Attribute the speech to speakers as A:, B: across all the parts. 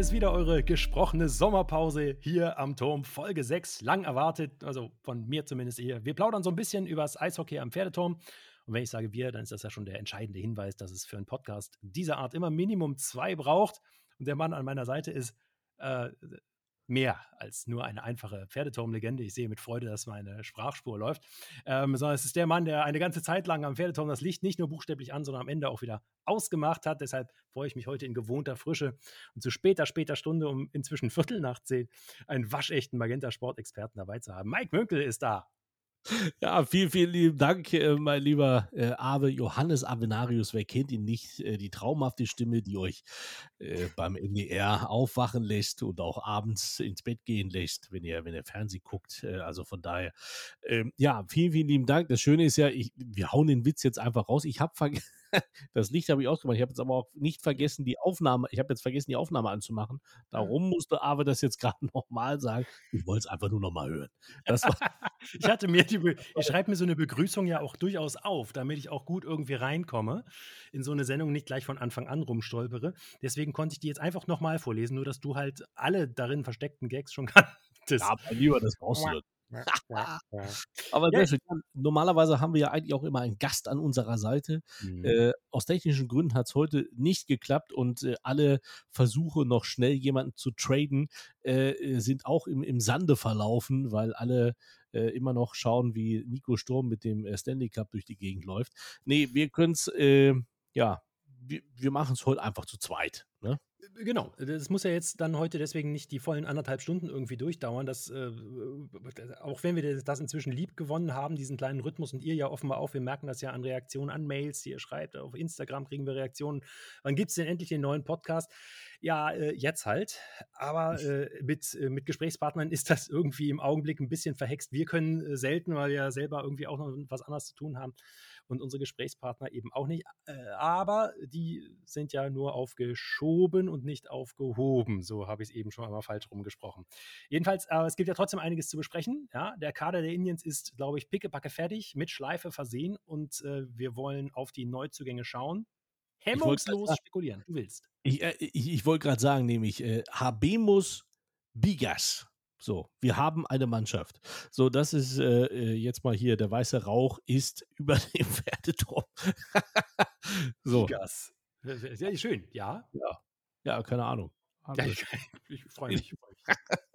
A: Hier ist wieder eure gesprochene Sommerpause hier am Turm, Folge 6, lang erwartet, also von mir zumindest eher. Wir plaudern so ein bisschen über das Eishockey am Pferdeturm. Und wenn ich sage wir, dann ist das ja schon der entscheidende Hinweis, dass es für einen Podcast dieser Art immer Minimum zwei braucht. Und der Mann an meiner Seite ist äh, mehr als nur eine einfache Pferdeturmlegende. Ich sehe mit Freude, dass meine Sprachspur läuft, ähm, sondern es ist der Mann, der eine ganze Zeit lang am Pferdeturm das Licht nicht nur buchstäblich an, sondern am Ende auch wieder ausgemacht hat. Deshalb freue ich mich heute in gewohnter Frische und zu später, später Stunde um inzwischen Viertel nach zehn einen waschechten Magenta-Sportexperten dabei zu haben. Mike Münkel ist da.
B: Ja, vielen, vielen lieben Dank, äh, mein lieber äh, Abe Johannes Avenarius. Wer kennt ihn nicht? Äh, die traumhafte Stimme, die euch beim NDR aufwachen lässt und auch abends ins Bett gehen lässt, wenn ihr, wenn ihr Fernsehen guckt. Also von daher, ähm, ja, vielen, vielen lieben Dank. Das Schöne ist ja, ich, wir hauen den Witz jetzt einfach raus. Ich habe vergessen. das Licht habe ich ausgemacht. Ich habe jetzt aber auch nicht vergessen, die Aufnahme, ich habe jetzt vergessen, die Aufnahme anzumachen. Darum musste Ave das jetzt gerade nochmal sagen. Ich wollte es einfach nur nochmal hören.
A: ich hatte mir die, ich schreibe mir so eine Begrüßung ja auch durchaus auf, damit ich auch gut irgendwie reinkomme in so eine Sendung, nicht gleich von Anfang an rumstolpere. Deswegen konnte ich die jetzt einfach nochmal vorlesen, nur dass du halt alle darin versteckten Gags schon kanntest.
B: Ja, mein Lieber, das brauchst du. Aber ja. normalerweise haben wir ja eigentlich auch immer einen Gast an unserer Seite. Mhm. Äh, aus technischen Gründen hat es heute nicht geklappt und äh, alle Versuche, noch schnell jemanden zu traden, äh, sind auch im, im Sande verlaufen, weil alle äh, immer noch schauen, wie Nico Sturm mit dem äh, Stanley Cup durch die Gegend läuft. Nee, wir können es, äh, ja, wir, wir machen es heute einfach zu zweit. Ne?
A: Genau, das muss ja jetzt dann heute deswegen nicht die vollen anderthalb Stunden irgendwie durchdauern. Das, äh, auch wenn wir das inzwischen lieb gewonnen haben, diesen kleinen Rhythmus und ihr ja offenbar auch, wir merken das ja an Reaktionen, an Mails, die ihr schreibt, auf Instagram kriegen wir Reaktionen. Wann gibt es denn endlich den neuen Podcast? Ja, äh, jetzt halt. Aber äh, mit, äh, mit Gesprächspartnern ist das irgendwie im Augenblick ein bisschen verhext. Wir können äh, selten, weil wir ja selber irgendwie auch noch was anderes zu tun haben und unsere Gesprächspartner eben auch nicht. Äh, aber die sind ja nur aufgeschoben und nicht aufgehoben. So habe ich es eben schon einmal falsch rumgesprochen. Jedenfalls, äh, es gibt ja trotzdem einiges zu besprechen. Ja? Der Kader der Indians ist, glaube ich, pickepacke fertig, mit Schleife versehen und äh, wir wollen auf die Neuzugänge schauen. Hemmungslos spekulieren, du willst.
B: Ich, äh, ich, ich wollte gerade sagen, nämlich äh, Habemus Bigas. So, wir haben eine Mannschaft. So, das ist äh, äh jetzt mal hier, der weiße Rauch ist über dem Pferdeturm.
A: so. Gas. Sehr schön, ja.
B: Ja, ja keine Ahnung.
A: Ja, ich, ich freue mich.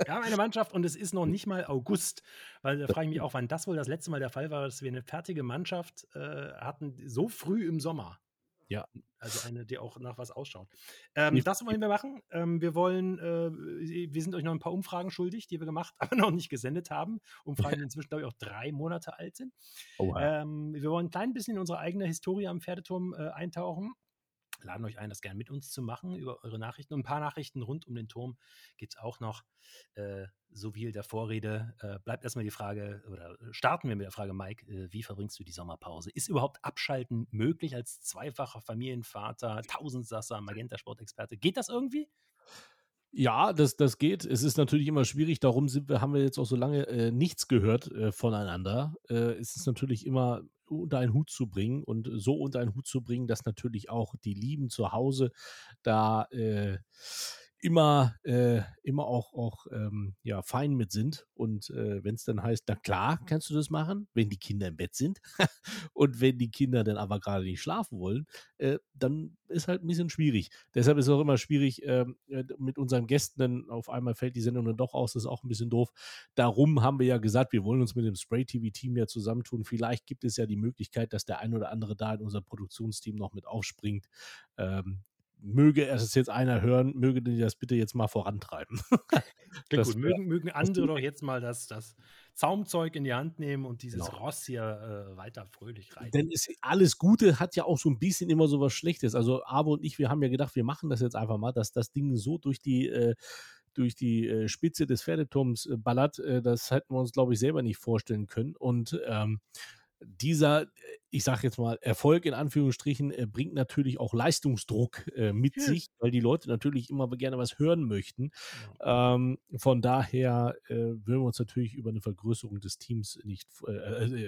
A: Wir haben eine Mannschaft und es ist noch nicht mal August, weil da frage ich mich auch, wann das wohl das letzte Mal der Fall war, dass wir eine fertige Mannschaft äh, hatten, so früh im Sommer.
B: Ja.
A: Also eine, die auch nach was ausschaut. Ähm, das wollen wir machen. Ähm, wir wollen, äh, wir sind euch noch ein paar Umfragen schuldig, die wir gemacht, aber noch nicht gesendet haben. Umfragen, die inzwischen, glaube ich, auch drei Monate alt sind. Ähm, wir wollen ein klein bisschen in unsere eigene Historie am Pferdeturm äh, eintauchen laden euch ein, das gerne mit uns zu machen über eure Nachrichten. Und ein paar Nachrichten rund um den Turm gibt es auch noch. Äh, so viel der Vorrede. Äh, bleibt erstmal die Frage, oder starten wir mit der Frage, Mike, äh, wie verbringst du die Sommerpause? Ist überhaupt Abschalten möglich als zweifacher Familienvater, Tausendsasser, Magenta-Sportexperte? Geht das irgendwie?
B: Ja, das, das geht. Es ist natürlich immer schwierig, darum sind wir, haben wir jetzt auch so lange äh, nichts gehört äh, voneinander. Äh, es ist natürlich immer unter einen Hut zu bringen und so unter einen Hut zu bringen, dass natürlich auch die Lieben zu Hause da äh, immer, äh, immer auch, auch ähm, ja, fein mit sind. Und äh, wenn es dann heißt, na klar, kannst du das machen, wenn die Kinder im Bett sind. und wenn die Kinder dann aber gerade nicht schlafen wollen, äh, dann ist halt ein bisschen schwierig. Deshalb ist es auch immer schwierig, ähm, äh, mit unseren Gästen, denn auf einmal fällt die Sendung dann doch aus, das ist auch ein bisschen doof. Darum haben wir ja gesagt, wir wollen uns mit dem Spray-TV-Team ja zusammentun. Vielleicht gibt es ja die Möglichkeit, dass der ein oder andere da in unser Produktionsteam noch mit aufspringt. Ähm, möge es jetzt einer hören, möge die das bitte jetzt mal vorantreiben.
A: das gut, mögen, mögen andere doch jetzt mal das, das Zaumzeug in die Hand nehmen und dieses genau. Ross hier äh, weiter fröhlich reiten.
B: Denn es, alles Gute hat ja auch so ein bisschen immer so was Schlechtes. Also Abo und ich, wir haben ja gedacht, wir machen das jetzt einfach mal, dass das Ding so durch die äh, durch die äh, Spitze des Pferdeturms äh, ballert, äh, das hätten wir uns, glaube ich, selber nicht vorstellen können. Und ähm, dieser ich sage jetzt mal, Erfolg in Anführungsstrichen äh, bringt natürlich auch Leistungsdruck äh, mit
A: Ja.
B: sich, weil die Leute natürlich immer gerne was hören möchten. Ähm, von daher äh, würden wir uns natürlich über eine Vergrößerung des Teams nicht äh,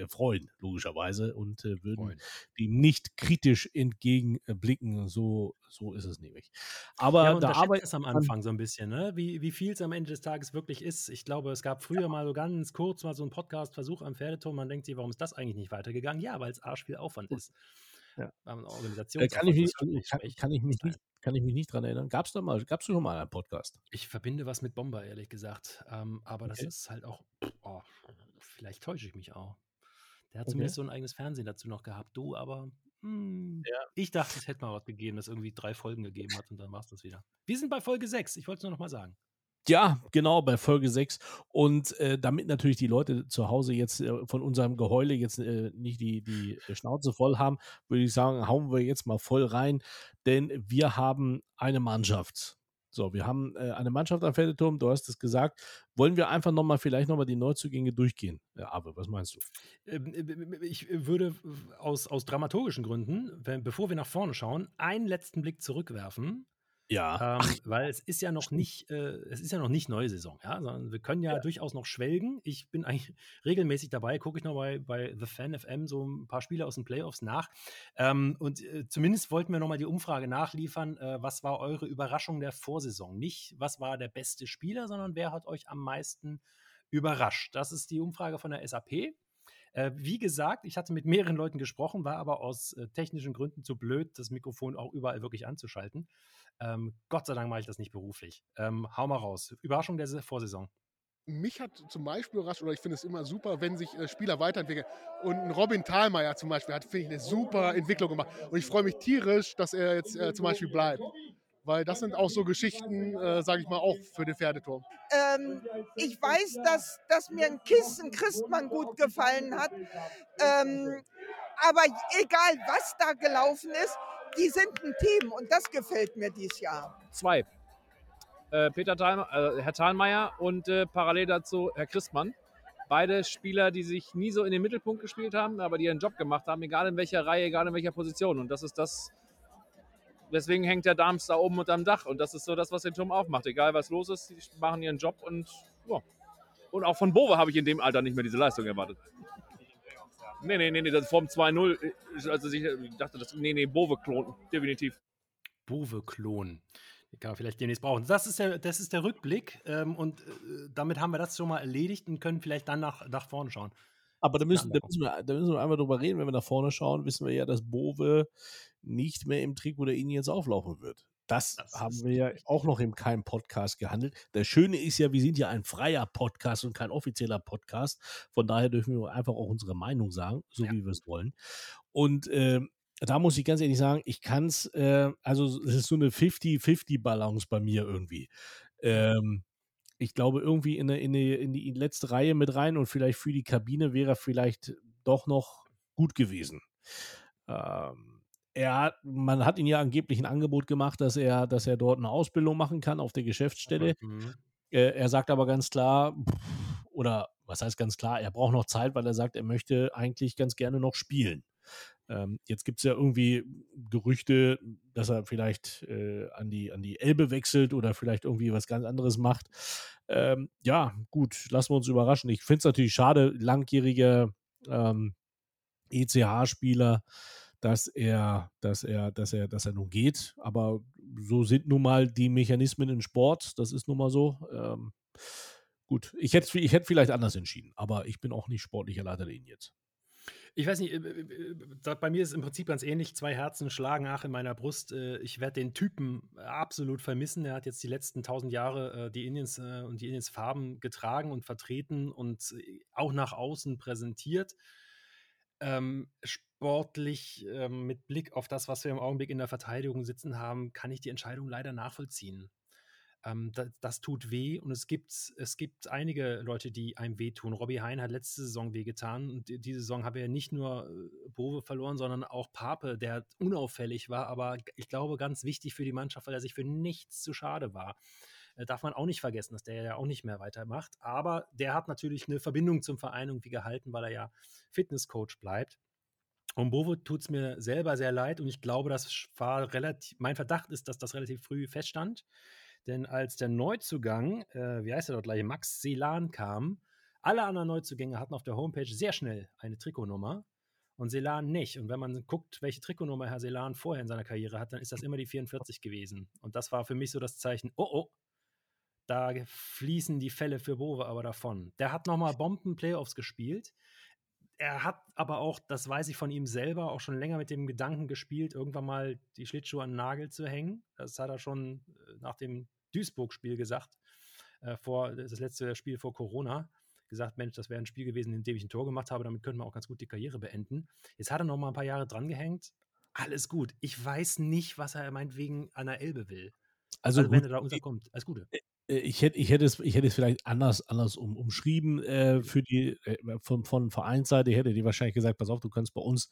B: äh, freuen, logischerweise, und äh, würden
A: Freuen.
B: dem nicht kritisch entgegenblicken. So, so ist es nämlich. Aber
A: Ja,
B: da arbeitet
A: es am Anfang so ein bisschen, ne? Wie wie viel's am Ende des Tages wirklich ist. Ich glaube, es gab früher mal so ganz kurz mal so 'n Podcast-Versuch am Pferdeturm. Man denkt sich: „Warum ist das eigentlich nicht weitergegangen?“ Ja, weil's arschviel Aufwand ist.
B: Ja.
A: Ähm,
B: Äh, kann ich mich kann kann ich mich nicht kann ich mich nicht dran erinnern. Gab's da mal gab's schon mal einen Podcast?
A: Ich verbinde was mit Bomber, ehrlich gesagt. Ähm, aber das
B: Okay.
A: ist halt auch oh, vielleicht täusche ich mich auch. Der hat
B: Okay.
A: zumindest so 'n eigenes Fernsehen dazu noch gehabt. Du, aber, hm,
B: Ja.
A: ich dachte, es hätte mal was gegeben, das irgendwie 3 Folgen gegeben hat und dann war's das wieder. Wir sind bei Folge 6. Ich wollte es nur noch mal sagen.
B: Ja, genau, bei Folge 6. Und, äh, damit natürlich die Leute zu Hause jetzt, äh, von unserem Geheule jetzt, äh, nicht die die äh, Schnauze voll haben, würde ich sagen, hauen wir jetzt mal voll rein, denn wir haben eine Mannschaft. So, wir haben, äh, eine Mannschaft am Pferdeturm, du hast es gesagt. Wollen wir einfach noch mal vielleicht noch mal die Neuzugänge durchgehen? Äh, Awe, was meinst du?
A: Ähm, äh, ich würde aus aus dramaturgischen Gründen, wenn bevor wir nach vorne schauen, einen letzten Blick zurückwerfen,
B: Ja.
A: ähm, weil es ist ja noch nicht äh, es ist ja noch nicht neue Saison, ja, sondern wir können ja
B: Ja.
A: durchaus noch schwelgen. Ich bin eigentlich regelmäßig dabei, gucke ich noch bei bei The Fan FM so 'n paar Spiele aus den Playoffs nach. Ähm, und, äh, zumindest wollten wir noch mal die Umfrage nachliefern, äh, was war eure Überraschung der Vorsaison? Nicht, was war der beste Spieler, sondern wer hat euch am meisten überrascht? Das ist die Umfrage von der SAP. Äh, wie gesagt, ich hatte mit mehreren Leuten gesprochen, war aber aus, äh, technischen Gründen zu blöd, das Mikrofon auch überall wirklich anzuschalten. Ähm, Gott sei Dank mache ich das nicht beruflich. Ähm, hau mal raus. Überraschung der Vorsaison.
C: Mich hat zum Beispiel überrascht, oder ich finde es immer super, wenn sich äh, Spieler weiterentwickeln. Und Robin Thalmayr zum Beispiel hat, finde ich, 'ne super Entwicklung gemacht. Und ich freue mich tierisch, dass er jetzt äh, zum Beispiel bleibt. Weil das sind auch so Geschichten, äh, sage ich mal, auch für den Pferdeturm.
D: Ähm, ich weiß, dass, dass mir ein Kissen Christmann gut gefallen hat. Ähm, aber egal, was da gelaufen ist, die sind ein Team und das gefällt mir dieses Jahr.
E: Zwei. Äh, Peter Thalme äh, Herr Thalmeier und äh, parallel dazu Herr Christmann. Beide Spieler, die sich nie so in den Mittelpunkt gespielt haben, aber die ihren Job gemacht haben, egal in welcher Reihe, egal in welcher Position. Und das ist das, deswegen hängt der Darms da oben unterm Dach. Und das ist so das, was den Turm aufmacht. Egal was los ist, die machen ihren Job und ja. Und auch von Bove habe ich in dem Alter nicht mehr diese Leistung erwartet. Nee, nee, nee, nee, das vom 2-0, äh, also ich dachte, das, nee, nee, Bove klonen, definitiv.
A: Bove-Klon. Den kann man vielleicht demnächst brauchen. Das ist der, das ist der Rückblick. Ähm, und äh, damit haben wir das schon mal erledigt und können vielleicht dann nach, nach vorne schauen.
B: Aber da müssen, da, müssen wir, da müssen wir einmal drüber reden. Wenn wir nach vorne schauen, wissen wir ja, dass Bove nicht mehr im Trikot der jetzt auflaufen wird. Das,
A: Das
B: haben wir ja auch noch im keinem Podcast gehandelt. Das Schöne ist ja, wir sind ja ein freier Podcast und kein offizieller Podcast. Von daher dürfen wir einfach auch unsere Meinung sagen, so
A: Ja.
B: wie wir es wollen. Und ähm, da muss ich ganz ehrlich sagen, ich kann es, äh, also es ist so eine 50-50-Balance bei mir irgendwie. Ähm, ich glaube, irgendwie in, eine, in, eine, in die letzte Reihe mit rein und vielleicht für die Kabine wäre er vielleicht doch noch gut gewesen. Ähm, er hat, man hat ihn ja angeblich ein Angebot gemacht, dass er, dass er dort eine Ausbildung machen kann auf der Geschäftsstelle.
A: Mhm.
B: Äh, er sagt aber ganz klar, pff, oder was heißt ganz klar, er braucht noch Zeit, weil er sagt, er möchte eigentlich ganz gerne noch spielen. Ähm, jetzt gibt es ja irgendwie Gerüchte, dass er vielleicht äh, an, die, an die Elbe wechselt oder vielleicht irgendwie was ganz anderes macht. Ähm, ja, gut, lassen wir uns überraschen. Ich finde es natürlich schade, langjähriger ähm, ECH-Spieler, dass er, dass er, dass er, dass er nun geht. Aber so sind nun mal die Mechanismen im Sport. Das ist nun mal so. Ähm, gut, ich hätte ich hätt vielleicht anders entschieden, aber ich bin auch nicht sportlicher Leiter der ihn jetzt.
A: Ich weiß nicht, äh, äh, äh, bei mir ist es im Prinzip ganz ähnlich. Zwei Herzen schlagen nach in meiner Brust. Ich werde den Typen absolut vermissen. Er hat jetzt die letzten tausend Jahre die Indians und die Indians Farben getragen und vertreten und auch nach außen präsentiert. Ähm, sportlich, ähm, mit Blick auf das, was wir im Augenblick in der Verteidigung sitzen haben, kann ich die Entscheidung leider nachvollziehen. Ähm, das, das tut weh und es gibt, es gibt einige Leute, die einem wehtun. Robbie Hein hat letzte Saison wehgetan und die- diese Saison haben wir ja nicht nur äh, Bove verloren, sondern auch Pape, der unauffällig war, aber ich glaube ganz wichtig für die Mannschaft, weil er sich für nichts zu schade war. Äh, darf man auch nicht vergessen, dass der ja auch nicht mehr weitermacht. Aber der hat natürlich eine Verbindung zum Verein irgendwie gehalten, weil er ja Fitnesscoach bleibt. Um Bovo tut es mir selber sehr leid und ich glaube, das war relativ, mein Verdacht ist, dass das relativ früh feststand. Denn als der Neuzugang, äh, wie heißt er dort gleich, Max Selan kam, alle anderen Neuzugänge hatten auf der Homepage sehr schnell eine Trikotnummer und Selan nicht. Und wenn man guckt, welche Trikotnummer Herr Selan vorher in seiner Karriere hat, dann ist das immer die 44 gewesen. Und das war für mich so das Zeichen, oh oh, da fließen die Fälle für Bove aber davon. Der hat nochmal Bomben-Playoffs gespielt er hat aber auch, das weiß ich von ihm selber, auch schon länger mit dem Gedanken gespielt, irgendwann mal die Schlittschuhe an den Nagel zu hängen. Das hat er schon äh, nach dem Duisburg-Spiel gesagt, äh, vor das letzte Spiel vor Corona. Gesagt, Mensch, das wäre ein Spiel gewesen, in dem ich ein Tor gemacht habe, damit könnten wir auch ganz gut die Karriere beenden. Jetzt hat er noch mal ein paar Jahre dran gehängt. Alles gut. Ich weiß nicht, was er meinetwegen an der Elbe will. Also, also wenn er da unterkommt. Alles Gute.
B: Äh, ich hätte, ich hätte es, ich hätte es vielleicht anders, anders um, umschrieben äh, für die äh, von, von Vereinsseite. Ich hätte die wahrscheinlich gesagt, pass auf, du kannst bei uns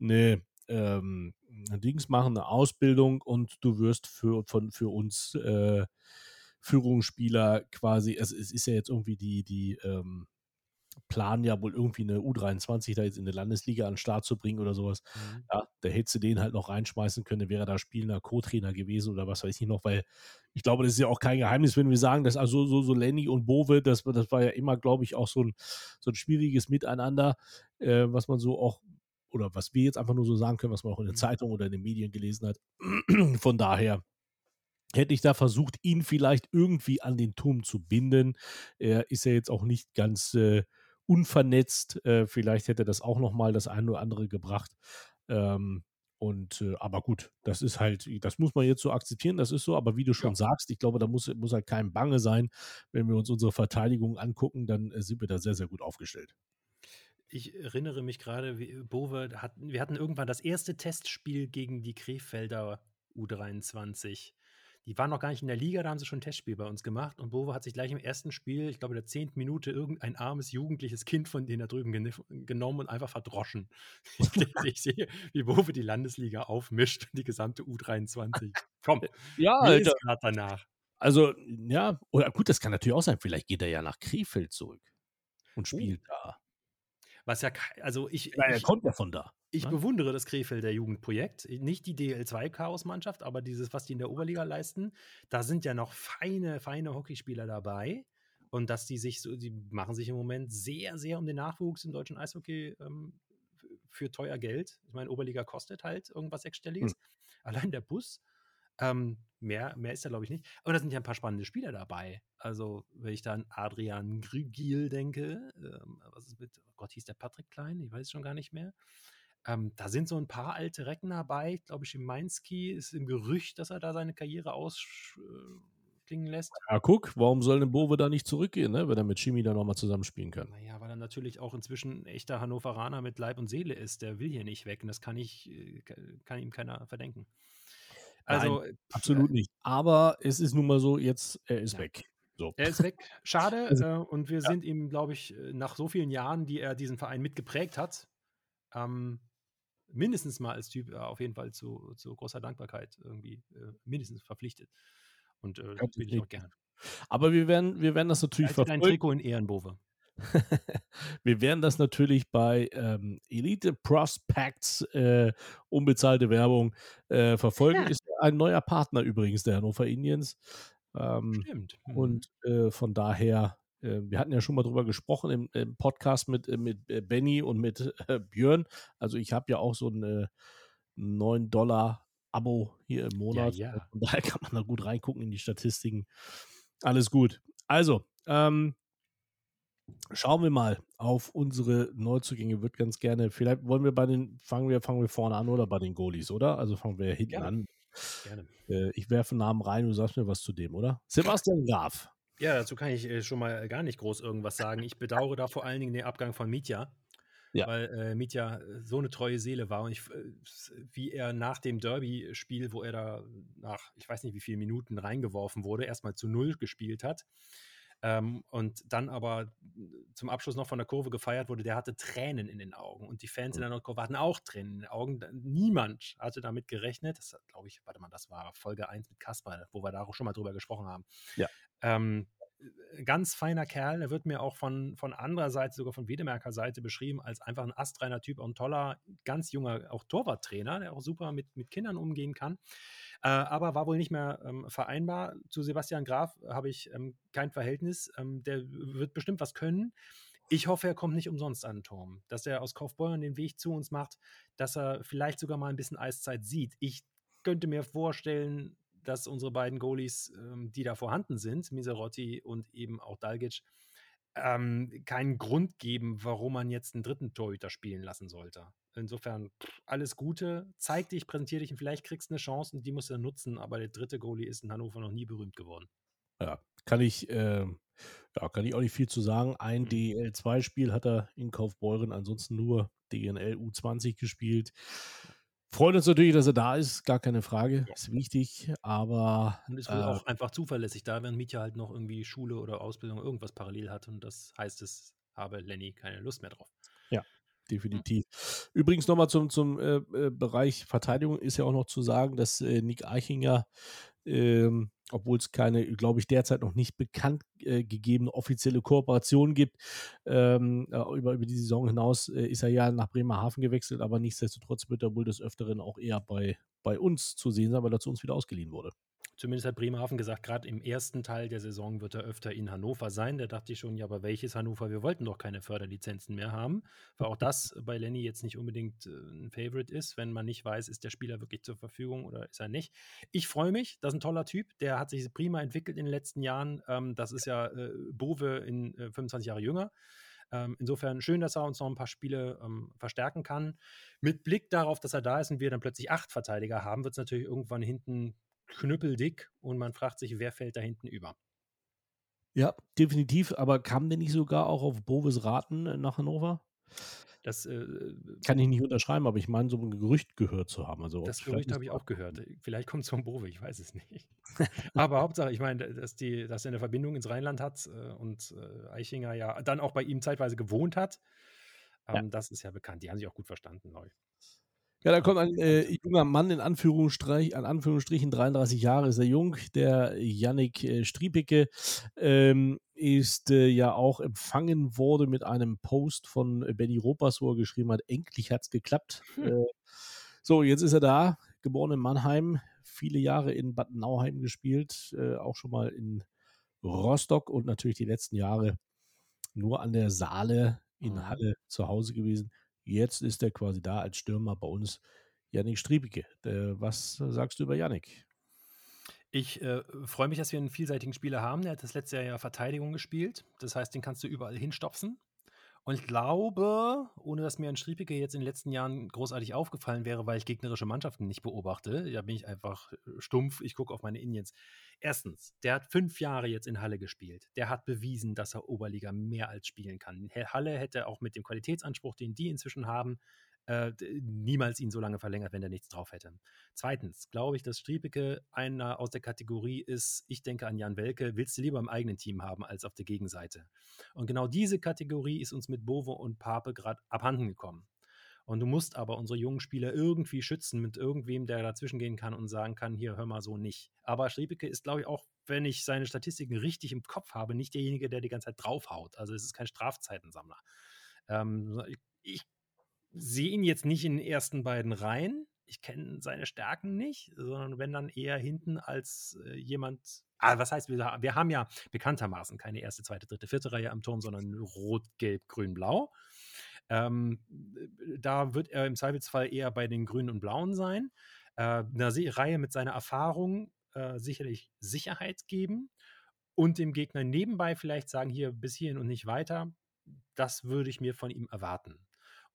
B: eine ähm, Dings machen, eine Ausbildung und du wirst für, von, für uns äh, Führungsspieler quasi, es, es ist ja jetzt irgendwie die, die ähm, planen ja wohl irgendwie eine U23 da jetzt in der Landesliga an den Start zu bringen oder sowas. Mhm. Ja, da hättest du den halt noch reinschmeißen können, wäre da spielender Co-Trainer gewesen oder was weiß ich noch, weil ich glaube, das ist ja auch kein Geheimnis, wenn wir sagen, dass also so, so Lenny und Bove, das, das war ja immer, glaube ich, auch so ein, so ein schwieriges Miteinander, äh, was man so auch oder was wir jetzt einfach nur so sagen können, was man auch in der mhm. Zeitung oder in den Medien gelesen hat. Von daher hätte ich da versucht, ihn vielleicht irgendwie an den Turm zu binden. Er ist ja jetzt auch nicht ganz äh, unvernetzt. Äh, vielleicht hätte das auch noch mal das eine oder andere gebracht. Ähm, und äh, aber gut, das ist halt, das muss man jetzt so akzeptieren, das ist so, aber wie du schon ja. sagst, ich glaube, da muss, muss halt kein Bange sein. Wenn wir uns unsere Verteidigung angucken, dann äh, sind wir da sehr, sehr gut aufgestellt.
A: Ich erinnere mich gerade, wie Bove hat, wir hatten irgendwann das erste Testspiel gegen die Krefelder U23 die waren noch gar nicht in der Liga, da haben sie schon ein Testspiel bei uns gemacht. Und Bovo hat sich gleich im ersten Spiel, ich glaube in der zehnten Minute, irgendein armes jugendliches Kind von denen da drüben genommen und einfach verdroschen. ich sehe, wie Bovo die Landesliga aufmischt und die gesamte U23. Komm,
B: ja, Alter. danach. Also, ja, oder gut, das kann natürlich auch sein. Vielleicht geht er ja nach Krefeld zurück und oh. spielt oh. da.
A: Was ja, also ich.
B: Ja, er kommt ja von da.
A: Ich ne? bewundere das Krefelder Jugendprojekt. Nicht die DL2-Chaos-Mannschaft, aber dieses, was die in der Oberliga leisten. Da sind ja noch feine, feine Hockeyspieler dabei. Und dass die sich so, die machen sich im Moment sehr, sehr um den Nachwuchs im deutschen Eishockey ähm, für teuer Geld. Ich meine, Oberliga kostet halt irgendwas Sechsstelliges. Hm. Allein der Bus. Ähm, mehr, mehr ist da, glaube ich, nicht. Aber da sind ja ein paar spannende Spieler dabei. Also, wenn ich da an Adrian Grügil denke, ähm, was ist mit, oh Gott, hieß der Patrick Klein? Ich weiß es schon gar nicht mehr. Ähm, da sind so ein paar alte Recken dabei. Ich glaube, Schimanski ist im Gerücht, dass er da seine Karriere ausklingen lässt.
B: Ja, guck, warum soll denn Bove da nicht zurückgehen, ne, wenn er mit Chimi da nochmal zusammenspielen kann?
A: Naja, weil er natürlich auch inzwischen ein echter Hannoveraner mit Leib und Seele ist. Der will hier nicht weg und das kann, ich, äh, kann ihm keiner verdenken.
B: Also, Nein, absolut äh, nicht. Aber es ist nun mal so, jetzt, er ist ja. weg. So.
A: Er ist weg. Schade. Also, äh, und wir ja. sind ihm, glaube ich, äh, nach so vielen Jahren, die er diesen Verein mitgeprägt hat, ähm, mindestens mal als Typ äh, auf jeden Fall zu, zu großer Dankbarkeit irgendwie äh, mindestens verpflichtet. Und äh, das will ich auch gerne.
B: Aber wir werden, wir werden das natürlich
A: verfolgen. Ein Trikot in Ehrenbove.
B: wir werden das natürlich bei ähm, Elite Prospects, äh, unbezahlte Werbung, äh, verfolgen. Ja. Ist ein neuer Partner übrigens der Hannover Indians. Ähm, Stimmt. Mhm. Und äh, von daher wir hatten ja schon mal drüber gesprochen im, im Podcast mit, äh, mit äh, Benny und mit äh, Björn. Also ich habe ja auch so ein 9 Dollar Abo hier im Monat. Ja, ja. Von daher kann man da gut reingucken in die Statistiken. Alles gut. Also, ähm, schauen wir mal auf unsere Neuzugänge. Wird ganz gerne, vielleicht wollen wir bei den, fangen wir, fangen wir vorne an oder bei den Goalies, oder? Also fangen wir hinten gerne. an. Gerne. Äh, ich werfe einen Namen rein, du sagst mir was zu dem, oder? Sebastian Graf.
A: Ja, dazu kann ich äh, schon mal gar nicht groß irgendwas sagen. Ich bedauere da vor allen Dingen den Abgang von Mitya. Ja. Weil äh, Mitya äh, so eine treue Seele war und ich, äh, wie er nach dem Derby-Spiel, wo er da nach, ich weiß nicht wie viele Minuten reingeworfen wurde, erstmal zu Null gespielt hat ähm, und dann aber zum Abschluss noch von der Kurve gefeiert wurde, der hatte Tränen in den Augen und die Fans in der Nordkurve hatten auch Tränen in den Augen. Niemand hatte damit gerechnet. Das glaube ich, warte mal, das war Folge 1 mit Kasper, wo wir da auch schon mal drüber gesprochen haben. Ja. Ähm, äh, ganz feiner Kerl. Er wird mir auch von, von anderer Seite, sogar von Wedemerker Seite beschrieben, als einfach ein astreiner Typ, ein toller, ganz junger, auch Torwarttrainer, der auch super mit, mit Kindern umgehen kann. Äh, aber war wohl nicht mehr ähm, vereinbar. Zu Sebastian Graf habe ich ähm, kein Verhältnis. Ähm, der wird bestimmt was können. Ich hoffe, er kommt nicht umsonst an den Turm. Dass er aus Kaufbeuren den Weg zu uns macht, dass er vielleicht sogar mal ein bisschen Eiszeit sieht. Ich könnte mir vorstellen, dass unsere beiden Goalies, ähm, die da vorhanden sind, Miserotti und eben auch Dalgic, ähm, keinen Grund geben, warum man jetzt einen dritten Torhüter spielen lassen sollte. Insofern pff, alles Gute, zeig dich, präsentiere dich und vielleicht kriegst du eine Chance und die musst du nutzen, aber der dritte Goalie ist in Hannover noch nie berühmt geworden.
B: Ja, kann ich, äh, ja, kann ich auch nicht viel zu sagen. Ein
A: Mhm.
B: DL2-Spiel hat er in Kaufbeuren, ansonsten nur DNL U20 gespielt. Freut uns natürlich, dass er da ist, gar keine Frage,
A: Ja.
B: ist wichtig, aber
A: Und ist wohl
B: äh,
A: auch einfach zuverlässig da, während Mietja halt noch irgendwie Schule oder Ausbildung irgendwas parallel hat und das heißt, es habe Lenny keine Lust mehr drauf.
B: Ja, definitiv. Übrigens nochmal zum, zum äh, äh, Bereich Verteidigung ist ja auch noch zu sagen, dass äh, Nick Eichinger, ähm, obwohl es keine, glaube ich, derzeit noch nicht bekannt äh, gegebene offizielle Kooperation gibt, ähm, äh, über, über die Saison hinaus äh, ist er ja nach Bremerhaven gewechselt, aber nichtsdestotrotz wird er wohl des Öfteren auch eher bei, bei uns zu sehen sein, weil er zu uns wieder ausgeliehen wurde.
A: Zumindest hat Bremerhaven gesagt, gerade im ersten Teil der Saison wird er öfter in Hannover sein. Da dachte ich schon, ja, aber welches Hannover? Wir wollten doch keine Förderlizenzen mehr haben. Weil auch das bei Lenny jetzt nicht unbedingt äh, ein Favorite ist, wenn man nicht weiß, ist der Spieler wirklich zur Verfügung oder ist er nicht. Ich freue mich, das ist ein toller Typ. Der hat sich prima entwickelt in den letzten Jahren. Ähm, das ist ja äh, Bove in äh, 25 Jahre jünger. Ähm, insofern schön, dass er uns noch ein paar Spiele ähm, verstärken kann. Mit Blick darauf, dass er da ist und wir dann plötzlich acht Verteidiger haben, wird es natürlich irgendwann hinten knüppeldick und man fragt sich, wer fällt da hinten über.
B: Ja, definitiv, aber kam der nicht sogar auch auf Boves Raten äh, nach Hannover?
A: Das, äh,
B: Kann ich nicht unterschreiben, aber ich meine, so ein Gerücht gehört zu haben. Also,
A: das Gerücht habe ich auch gehört. Vielleicht kommt es von Bove, ich weiß es nicht. Aber Hauptsache, ich meine, dass, die, dass er eine Verbindung ins Rheinland hat äh, und äh, Eichinger ja dann auch bei ihm zeitweise gewohnt hat.
B: Ja.
A: Ähm, das ist ja bekannt. Die haben sich auch gut verstanden, neu.
B: Ja, da kommt ein äh, junger Mann in Anführungsstrich, an Anführungsstrichen 33 Jahre ist er jung, der Yannick äh, Striepicke ähm, ist äh, ja auch empfangen wurde mit einem Post von Benny Ropas, wo er geschrieben hat, endlich hat's geklappt.
A: Hm.
B: Äh, so, jetzt ist er da, geboren in Mannheim, viele Jahre in Bad Nauheim gespielt, äh, auch schon mal in Rostock und natürlich die letzten Jahre nur an der Saale in
A: Mhm.
B: Halle zu Hause gewesen. Jetzt ist er quasi da als Stürmer bei uns, Yannick Striebicke. Äh, was sagst du über Yannick?
A: Ich äh, freue mich, dass wir einen vielseitigen Spieler haben. Der hat das letzte Jahr ja Verteidigung gespielt. Das heißt, den kannst du überall hinstopfen. Und ich glaube, ohne dass mir ein Striepike jetzt in den letzten Jahren großartig aufgefallen wäre, weil ich gegnerische Mannschaften nicht beobachte, da bin ich einfach äh, stumpf, ich gucke auf meine Indians. Erstens, der hat fünf Jahre jetzt in Halle gespielt. Der hat bewiesen, dass er Oberliga mehr als spielen kann. Halle hätte auch mit dem Qualitätsanspruch, den die inzwischen haben, äh, niemals ihn so lange verlängert, wenn er nichts drauf hätte. Zweitens glaube ich, dass Striepeke einer aus der Kategorie ist, ich denke an Jan Welke, willst du lieber im eigenen Team haben als auf der Gegenseite. Und genau diese Kategorie ist uns mit Bovo und Pape gerade abhanden gekommen. Und du musst aber unsere jungen Spieler irgendwie schützen mit irgendwem, der dazwischen gehen kann und sagen kann, hier, hör mal so nicht. Aber Striepeke ist, glaube ich, auch, wenn ich seine Statistiken richtig im Kopf habe, nicht derjenige, der die ganze Zeit draufhaut. Also es ist kein Strafzeitensammler. Ähm, ich sehe ihn jetzt nicht in den ersten beiden Reihen. Ich kenne seine Stärken nicht, sondern wenn dann eher hinten als äh, jemand. Ah, was heißt, wir, wir haben ja bekanntermaßen keine erste, zweite, dritte, vierte Reihe am Turm, sondern rot, gelb, grün, blau. Ähm, da wird er im Zweifelsfall eher bei den Grünen und Blauen sein. Äh, eine Reihe mit seiner Erfahrung äh, sicherlich Sicherheit geben und dem Gegner nebenbei vielleicht sagen, hier bis hierhin und nicht weiter. Das würde ich mir von ihm erwarten.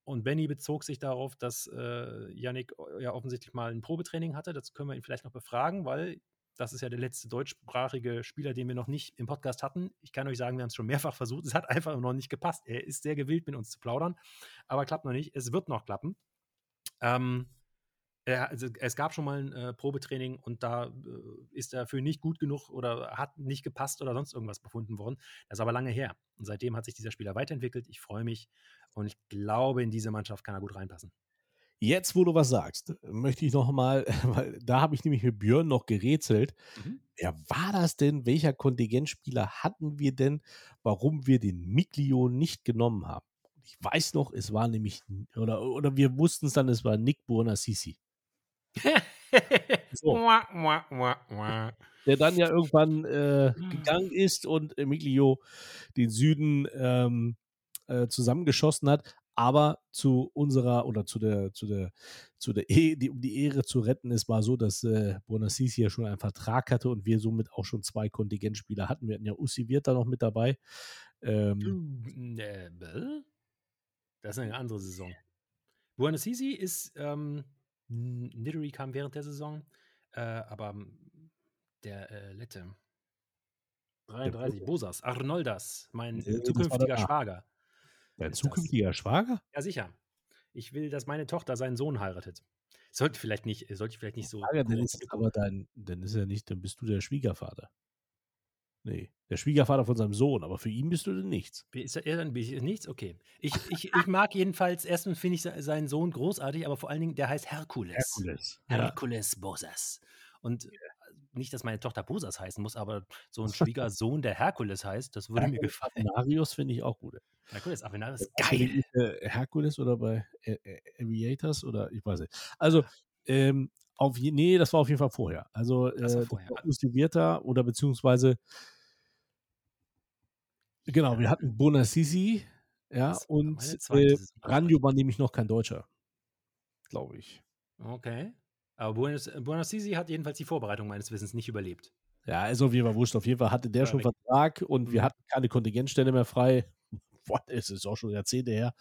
A: Und Benny bezog sich darauf, dass äh, Yannick ja offensichtlich mal ein Probetraining hatte. Das können wir ihn vielleicht noch befragen, weil das ist ja der letzte deutschsprachige Spieler, den wir noch nicht im Podcast hatten. Ich kann euch sagen, wir haben es schon mehrfach versucht. Es hat einfach noch nicht gepasst. Er ist sehr gewillt, mit uns zu plaudern, aber klappt noch nicht. Es wird noch klappen. Ähm, er, also, es gab schon mal ein äh, Probetraining und da äh, ist er für nicht gut genug oder hat nicht gepasst oder sonst irgendwas befunden worden. Das ist aber lange her. Und seitdem hat sich dieser Spieler weiterentwickelt. Ich freue mich und ich glaube, in diese Mannschaft kann er gut reinpassen.
B: Jetzt, wo du was sagst, möchte ich noch mal, weil da habe ich nämlich mit Björn noch gerätselt.
A: Mhm.
B: Wer war das denn? Welcher Kontingentspieler hatten wir denn, warum wir den Miglio nicht genommen haben? Ich weiß noch, es war nämlich, oder, oder wir wussten es dann, es war Nick Buonassisi. So. Der dann ja irgendwann äh, gegangen ist und Emilio den Süden ähm, äh, zusammengeschossen hat. Aber zu unserer oder zu der, zu der, zu der, e die, um die Ehre zu retten, es war so, dass äh, Bonassisi ja schon einen Vertrag hatte und wir somit auch schon zwei Kontingentspieler hatten. Wir hatten ja Ussi Wirta noch mit dabei. Ähm,
A: Äh, bäh? Das ist eine andere Saison. Aires ist, ähm, Nidori kam während der Saison, äh, aber ähm, der äh, Lette. 33, Bosas, Arnoldas, mein äh, zukünftiger. Schwager.
B: Dein
A: ist das.
B: zukünftiger Schwager?
A: Ja, sicher. Ich will, dass meine Tochter seinen Sohn heiratet. Sollte vielleicht nicht, sollte ich vielleicht nicht so.
B: Schwager, dann ist aber dein, dann ist er nicht, dann bist du der Schwiegervater. Nee, der Schwiegervater von seinem Sohn, aber für ihn bist du denn nichts.
A: Ist er, dann nichts? Okay. Ich, ich, ich mag jedenfalls, erstens finde ich se- seinen Sohn großartig, aber vor allen Dingen, der heißt Herkules.
B: Herkules. Ja.
A: Herkules Bosas. Und äh, nicht, dass meine Tochter Bosas heißen muss, aber so ein Schwiegersohn, der Herkules heißt, das würde mir gefallen.
B: Avenarius finde ich auch gut.
A: Herkules ist
B: Hast du
A: geil.
B: äh, Herkules oder bei äh, äh, Aviators oder ich weiß nicht. Also, ähm, auf je, nee, das war auf jeden Fall vorher. Also, äh,
A: Das war
B: das
A: vorher.
B: war oder beziehungsweise, genau, wir hatten Bonassisi, ja, und äh. Ranjo war nämlich noch kein Deutscher, glaube ich.
A: Okay. Aber Buenos, Buenos Aires hat jedenfalls die Vorbereitung meines Wissens nicht überlebt.
B: Ja, ist auf jeden Fall wurscht. Auf jeden Fall hatte der schon
A: weg.
B: Vertrag und wir
A: Mhm.
B: hatten keine Kontingentstelle mehr frei. Boah, es ist auch schon Jahrzehnte her.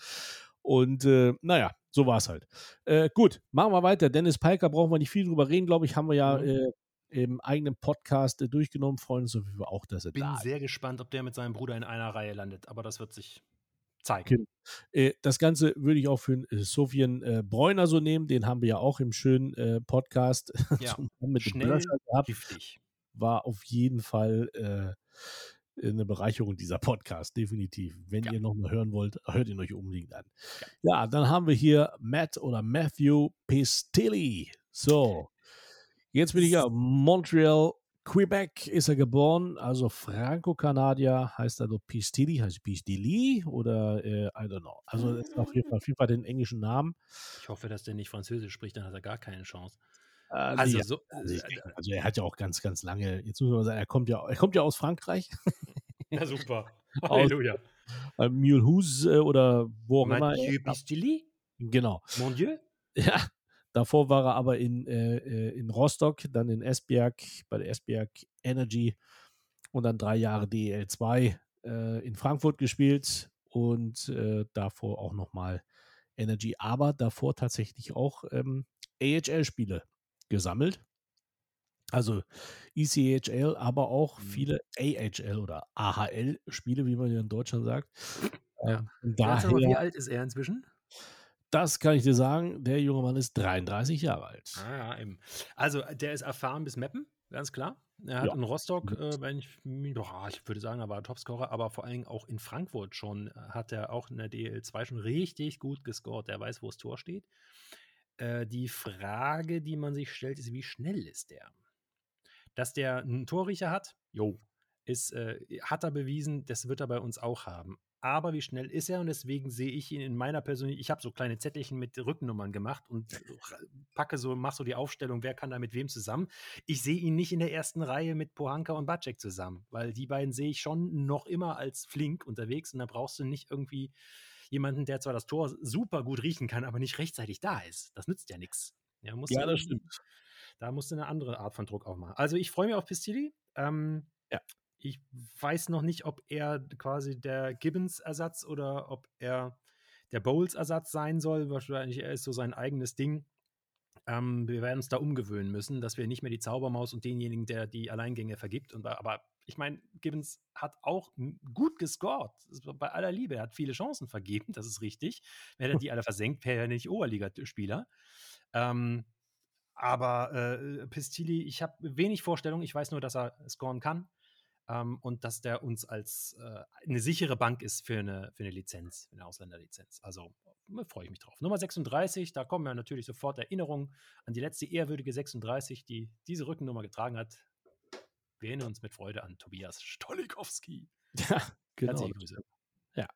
B: Und äh, naja, so war es halt. Äh, gut, machen wir weiter. Dennis Palker brauchen wir nicht viel drüber reden, glaube ich, haben wir ja
A: Mhm.
B: äh, im eigenen Podcast äh, durchgenommen. Freuen uns auf jeden Fall auch, dass er
A: Bin
B: da ist.
A: sehr gespannt, ob der mit seinem Bruder in einer Reihe landet, aber das wird sich zeigen.
B: Genau. Äh, das Ganze würde ich auch für den, äh, Sofian äh, Bräuner so nehmen. Den haben wir ja auch im schönen äh, Podcast
A: Ja.
B: zum- mit
A: Schnell, giftig.
B: war auf jeden Fall äh, eine Bereicherung dieser Podcast, definitiv. Wenn
A: Ja.
B: ihr noch mal hören wollt, hört ihn euch unbedingt an. Ja, dann haben wir hier Matt oder Matthew Pistilli. So, jetzt bin ich ja Montreal, Quebec ist er geboren, also Franco-Kanadier heißt also Pistilli, heißt Pistilli oder äh, I don't know. Also ist auf jeden Fall, auf jeden Fall den englischen Namen.
A: Ich hoffe, dass der nicht Französisch spricht, dann hat er gar keine Chance.
B: Äh,
A: Also,
B: nee,
A: so,
B: also, ich also er hat ja auch ganz, ganz lange, jetzt muss man sagen, er kommt ja, er kommt ja aus Frankreich.
A: ja, super.
B: Aus-
A: Halleluja.
B: äh, Mulhouse äh, oder wo auch immer.
A: Mathieu Pistilli?
B: Genau.
A: Mon Dieu?
B: Ja. Davor war er aber in, äh, äh, in Rostock, dann in Esbjerg, bei der Esbjerg Energy und dann drei Jahre DEL2 äh, in Frankfurt gespielt und äh, davor auch nochmal Energy, aber davor tatsächlich auch ähm, AHL-Spiele gesammelt. Also ECHL, aber auch
A: Mhm.
B: viele AHL oder AHL-Spiele, wie man ja in Deutschland sagt.
A: Ja.
B: Ähm,
A: noch, wie
B: daher,
A: alt ist er inzwischen?
B: Das kann ich dir sagen, der junge Mann ist 33 Jahre alt.
A: Ah, ja, eben. Also, der ist erfahren bis Meppen, ganz klar. Er hat
B: Ja.
A: in Rostock, äh, wenn ich, mi- doch, ah, ich würde sagen, er war Topscorer, aber vor allen Dingen auch in Frankfurt schon äh, hat er auch in der DL2 schon richtig gut gescored. Der weiß, wo das Tor steht. Äh, die Frage, die man sich stellt, ist, wie schnell ist der? Dass der einen Torriecher hat, jo, ist, äh, hat er bewiesen, das wird er bei uns auch haben. Aber wie schnell ist er? Und deswegen sehe ich ihn in meiner persönlichen, ich habe so kleine Zettelchen mit Rückennummern gemacht und packe so, mach so die Aufstellung, wer kann da mit wem zusammen. Ich sehe ihn nicht in der ersten Reihe mit Pohanka und Bacek zusammen, weil die beiden sehe ich schon noch immer als flink unterwegs und da brauchst du nicht irgendwie jemanden, der zwar das Tor super gut riechen kann, aber nicht rechtzeitig da ist. Das nützt ja nichts. Ja,
B: Ja, das
A: irgendwie- Da musst du eine andere Art von Druck aufmachen. Also ich freue mich auf Pistilli. Ähm,
B: Ja.
A: Ich weiß noch nicht, ob er quasi der Gibbons-Ersatz oder ob er der Bowles-Ersatz sein soll. Wahrscheinlich er ist so sein eigenes Ding. Ähm, wir werden uns da umgewöhnen müssen, dass wir nicht mehr die Zaubermaus und denjenigen, der die Alleingänge vergibt. Und, aber ich meine, Gibbons hat auch gut gescored. Bei aller Liebe, er hat viele Chancen vergeben, das ist richtig. Wenn er die alle versenkt, wäre er nicht Oberligaspieler. Ähm, aber äh, Pistilli, ich habe wenig Vorstellung. Ich weiß nur, dass er scoren kann ähm, und dass der uns als äh, eine sichere Bank ist für eine, für eine Lizenz, für eine Ausländerlizenz. Also freue ich mich drauf. Nummer 36, da kommen ja natürlich sofort Erinnerungen an die letzte ehrwürdige 36, die diese Rückennummer getragen hat. Wir erinnern uns mit Freude an Tobias Stolikowski.
B: Ja, genau.
A: Herzliche Grüße.
B: Ja.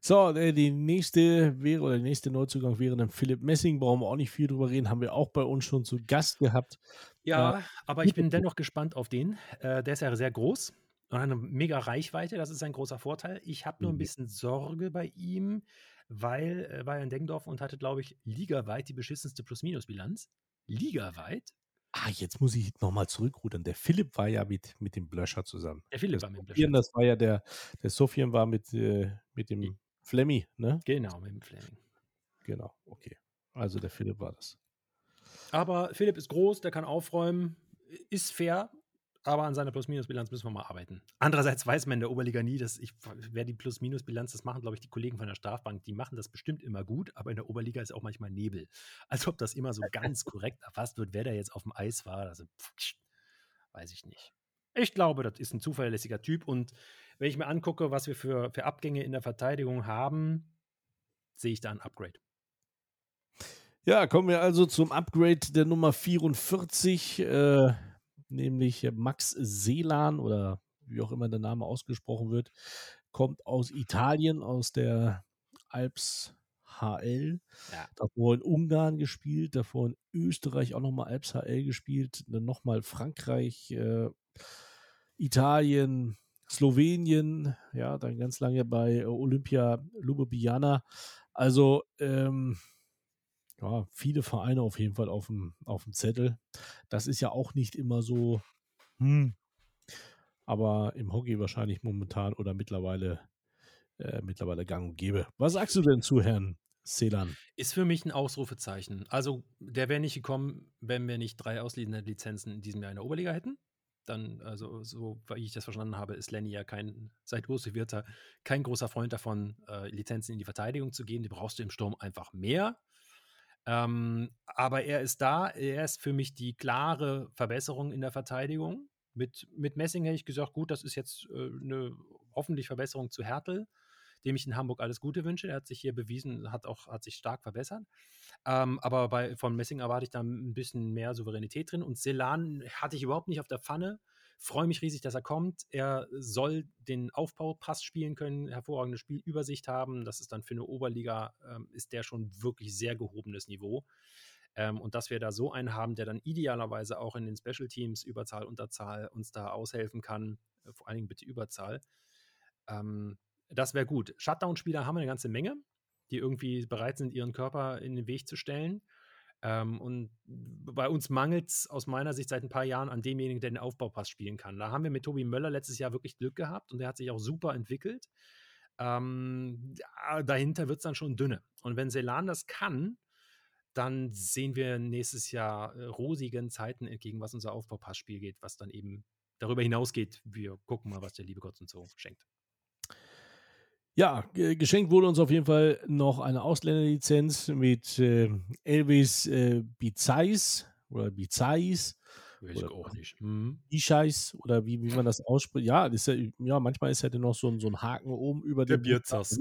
B: So, äh, die nächste wäre, oder der nächste Neuzugang wäre dann Philipp Messing. Brauchen wir auch nicht viel drüber reden. Haben wir auch bei uns schon zu Gast gehabt.
A: Ja, aber ich bin dennoch gespannt auf den. Äh, der ist ja sehr groß und hat eine mega Reichweite. Das ist ein großer Vorteil. Ich habe nur ein
B: Mhm.
A: bisschen Sorge bei ihm, weil er war ja in Deggendorf und hatte, glaube ich, ligaweit die beschissenste Plus-Minus-Bilanz. Ligaweit?
B: Ah, jetzt muss ich nochmal zurückrudern. Der Philipp war ja mit, mit dem Blöscher zusammen.
A: Der Philipp
B: Das
A: war mit dem Blöcher.
B: das war ja der, der Sofian war mit, äh, mit dem Flemmy, ne?
A: Genau, mit dem Fleming.
B: Genau, okay. Also der Philipp war das.
A: Aber Philipp ist groß, der kann aufräumen, ist fair, aber an seiner Plus-Minus-Bilanz müssen wir mal arbeiten. Andererseits weiß man in der Oberliga nie, dass ich, wer die Plus-Minus-Bilanz, das machen, glaube ich, die Kollegen von der Strafbank, die machen das bestimmt immer gut, aber in der Oberliga ist auch manchmal Nebel. Als ob das immer so ganz korrekt erfasst wird, wer da jetzt auf dem Eis war. Also, pff, weiß ich nicht. Ich glaube, das ist ein zuverlässiger Typ und wenn ich mir angucke, was wir für, für Abgänge in der Verteidigung haben, sehe ich da ein Upgrade.
B: Ja, kommen wir also zum Upgrade der Nummer 44, äh, nämlich Max Selan oder wie auch immer der Name ausgesprochen wird, kommt aus Italien, aus der Alps HL.
A: Ja.
B: Davor in Ungarn gespielt, davor in Österreich auch nochmal Alps HL gespielt, dann nochmal Frankreich, äh, Italien, Slowenien, ja, dann ganz lange bei Olympia Ljubljana. Also, ähm, ja, viele Vereine auf jeden Fall auf dem, auf dem Zettel. Das ist ja auch nicht immer so, hm, aber im Hockey wahrscheinlich momentan oder mittlerweile, äh, mittlerweile gang und gäbe. Was sagst du denn zu Herrn Selan?
A: Ist für mich ein Ausrufezeichen. Also, der wäre nicht gekommen, wenn wir nicht drei ausliegende Lizenzen in diesem Jahr in der Oberliga hätten. Dann, also, so wie ich das verstanden habe, ist Lenny ja kein, seit Urs Wirter, kein großer Freund davon, äh, Lizenzen in die Verteidigung zu geben. Die brauchst du im Sturm einfach mehr. Ähm, aber er ist da, er ist für mich die klare Verbesserung in der Verteidigung. Mit, mit Messing hätte ich gesagt, gut, das ist jetzt äh, eine hoffentlich Verbesserung zu Hertel, dem ich in Hamburg alles Gute wünsche. Er hat sich hier bewiesen, hat auch hat sich stark verbessert. Ähm, aber bei, von Messing erwarte ich da ein bisschen mehr Souveränität drin. Und Selan hatte ich überhaupt nicht auf der Pfanne. Freue mich riesig, dass er kommt. Er soll den Aufbaupass spielen können, hervorragende Spielübersicht haben. Das ist dann für eine Oberliga, ähm, ist der schon wirklich sehr gehobenes Niveau. Ähm, und dass wir da so einen haben, der dann idealerweise auch in den Special Teams, Überzahl, Unterzahl, uns da aushelfen kann. Äh, vor allen Dingen bitte Überzahl. Ähm, das wäre gut. Shutdown-Spieler haben wir eine ganze Menge, die irgendwie bereit sind, ihren Körper in den Weg zu stellen. Ähm, und bei uns mangelt es aus meiner Sicht seit ein paar Jahren an demjenigen, der den Aufbaupass spielen kann. Da haben wir mit Tobi Möller letztes Jahr wirklich Glück gehabt und der hat sich auch super entwickelt. Ähm, ja, dahinter wird es dann schon dünne. Und wenn Selan das kann, dann sehen wir nächstes Jahr äh, rosigen Zeiten entgegen, was unser Aufbaupassspiel geht, was dann eben darüber hinausgeht. Wir gucken mal, was der liebe Gott uns so schenkt.
B: Ja, ge- geschenkt wurde uns auf jeden Fall noch eine Ausländerlizenz mit äh, Elvis äh, Bizais oder Bizais
A: Weiß
B: Oder-
A: ich auch nicht. Mhm.
B: Bischais oder wie, wie man das ausspricht. Ja, ist ja, ja, manchmal ist ja noch so ein, so ein Haken oben über
A: Der
B: dem
A: Bierzas,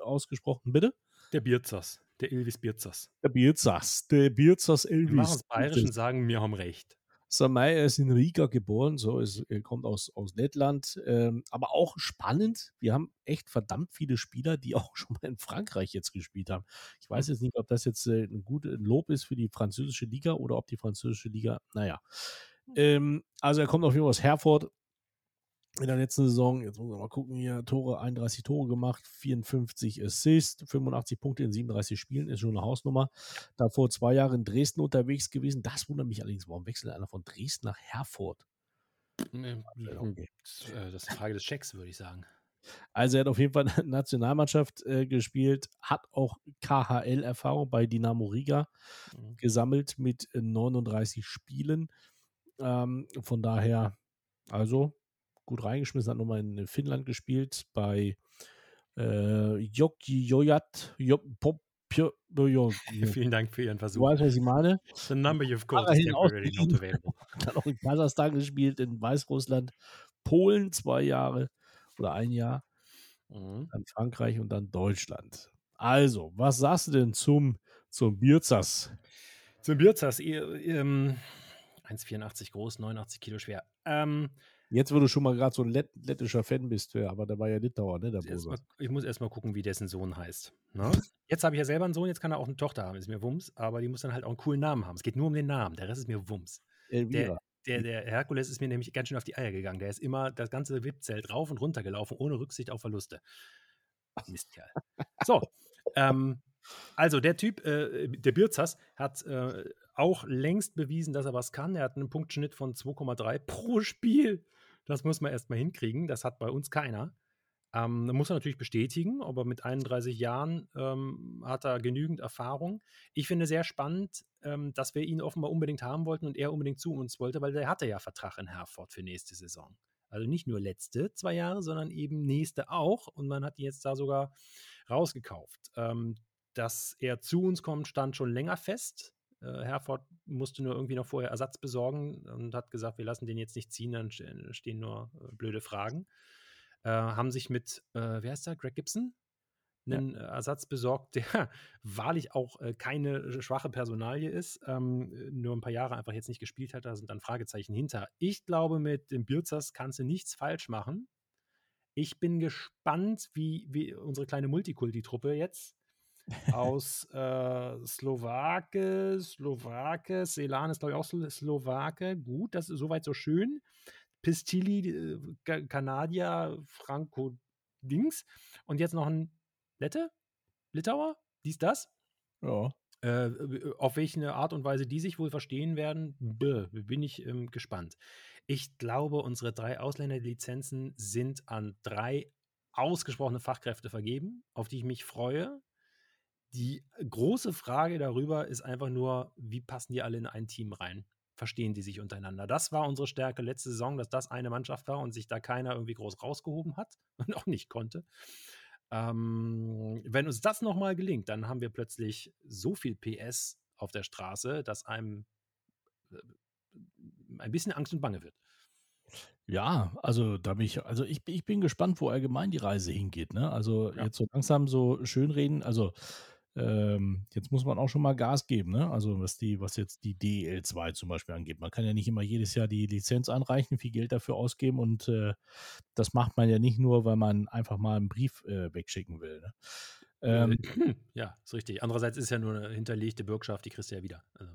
B: ausgesprochen, bitte?
A: Der Bierzas, der Ilvis Bierzas.
B: Der Bierzas, der Bierzas Elvis.
A: es bayerisch und sagen, wir haben recht.
B: Samay er ist in Riga geboren, so ist, er kommt aus, aus Lettland. Ähm, aber auch spannend, wir haben echt verdammt viele Spieler, die auch schon mal in Frankreich jetzt gespielt haben. Ich weiß jetzt nicht, ob das jetzt äh, ein gutes Lob ist für die französische Liga oder ob die französische Liga, naja. Ähm, also er kommt auf jeden Fall aus Herford. In der letzten Saison, jetzt muss man mal gucken hier, Tore, 31 Tore gemacht, 54 Assists, 85 Punkte in 37 Spielen, ist schon eine Hausnummer. Davor zwei Jahre in Dresden unterwegs gewesen. Das wundert mich allerdings, warum wechselt einer von Dresden nach Herford?
A: Nee,
B: Okay.
A: Das äh, das ist eine Frage des Checks, würde ich sagen.
B: Also er hat auf jeden Fall Nationalmannschaft äh, gespielt, hat auch KHL-Erfahrung bei Dynamo Riga
A: Mhm.
B: gesammelt mit äh, 39 Spielen. Ähm, von daher, also gut reingeschmissen, hat nochmal in Finnland gespielt bei äh, Jokki Jojat. Pop,
A: Vielen Dank für Ihren
B: Du
A: Versuch.
B: weißt, was ich meine.
A: The number you've called is temporarily not available.
B: Dann auch in Kasachstan gespielt, in Weißrussland, Polen zwei Jahre oder ein Jahr,
A: Mhm.
B: dann Frankreich und dann Deutschland. Also, was sagst du denn zum, zum Birzas?
A: Zum Birzas, ähm, 1,84 groß, 89 Kilo schwer. Ähm,
B: Jetzt, wo du schon mal gerade so ein lett, lettischer Fan bist, ja, aber der war ja Litauer, ne, der
A: erst mal,
B: Bose.
A: ich muss erstmal gucken, wie dessen Sohn heißt. Ne? Jetzt habe ich ja selber einen Sohn, jetzt kann er auch eine Tochter haben, ist mir Wumms, aber die muss dann halt auch einen coolen Namen haben. Es geht nur um den Namen, der Rest ist mir Wumms.
B: Elvira.
A: Der, der, der Herkules ist mir nämlich ganz schön auf die Eier gegangen. Der ist immer das ganze VIP-Zelt rauf und runter gelaufen, ohne Rücksicht auf Verluste. Mistkerl. So, ähm, also der Typ, äh, der Birzas, hat äh, auch längst bewiesen, dass er was kann. Er hat einen Punktschnitt von 2,3 pro Spiel. Das muss man erstmal hinkriegen. Das hat bei uns keiner. Ähm, muss er natürlich bestätigen, aber mit 31 Jahren ähm, hat er genügend Erfahrung. Ich finde sehr spannend, ähm, dass wir ihn offenbar unbedingt haben wollten und er unbedingt zu uns wollte, weil der hatte ja Vertrag in Herford für nächste Saison. Also nicht nur letzte zwei Jahre, sondern eben nächste auch. Und man hat ihn jetzt da sogar rausgekauft. Ähm, dass er zu uns kommt, stand schon länger fest. Äh, Herford musste nur irgendwie noch vorher Ersatz besorgen und hat gesagt, wir lassen den jetzt nicht ziehen, dann stehen nur äh, blöde Fragen. Äh, haben sich mit, äh, wer heißt der, Greg Gibson, einen ja. Ersatz besorgt, der wahrlich auch äh, keine schwache Personalie ist, ähm, nur ein paar Jahre einfach jetzt nicht gespielt hat, da sind dann Fragezeichen hinter. Ich glaube, mit dem Birzas kannst du nichts falsch machen. Ich bin gespannt, wie, wie unsere kleine Multikulti-Truppe jetzt aus äh, Slowake, Slowake, Selan ist glaube ich auch Slowake. Gut, das ist soweit so schön. Pistili, äh, Kanadier, Franco Dings. Und jetzt noch ein Lette? Litauer? Dies, das?
B: Ja.
A: Äh, auf welche Art und Weise die sich wohl verstehen werden, bäh, bin ich ähm, gespannt. Ich glaube, unsere drei Ausländerlizenzen sind an drei ausgesprochene Fachkräfte vergeben, auf die ich mich freue. Die große Frage darüber ist einfach nur, wie passen die alle in ein Team rein? Verstehen die sich untereinander? Das war unsere Stärke letzte Saison, dass das eine Mannschaft war und sich da keiner irgendwie groß rausgehoben hat und auch nicht konnte. Ähm, wenn uns das nochmal gelingt, dann haben wir plötzlich so viel PS auf der Straße, dass einem äh, ein bisschen Angst und Bange wird.
B: Ja, also da bin ich, also ich, ich bin gespannt, wo allgemein die Reise hingeht. Ne? Also ja. jetzt so langsam so schönreden. Also ähm, jetzt muss man auch schon mal Gas geben, ne? Also was die, was jetzt die DL2 zum Beispiel angeht. Man kann ja nicht immer jedes Jahr die Lizenz anreichen, viel Geld dafür ausgeben und äh, das macht man ja nicht nur, weil man einfach mal einen Brief äh, wegschicken will. Ne?
A: Ähm, ja, ist richtig. Andererseits ist ja nur eine hinterlegte Bürgschaft, die kriegst du ja wieder. Also.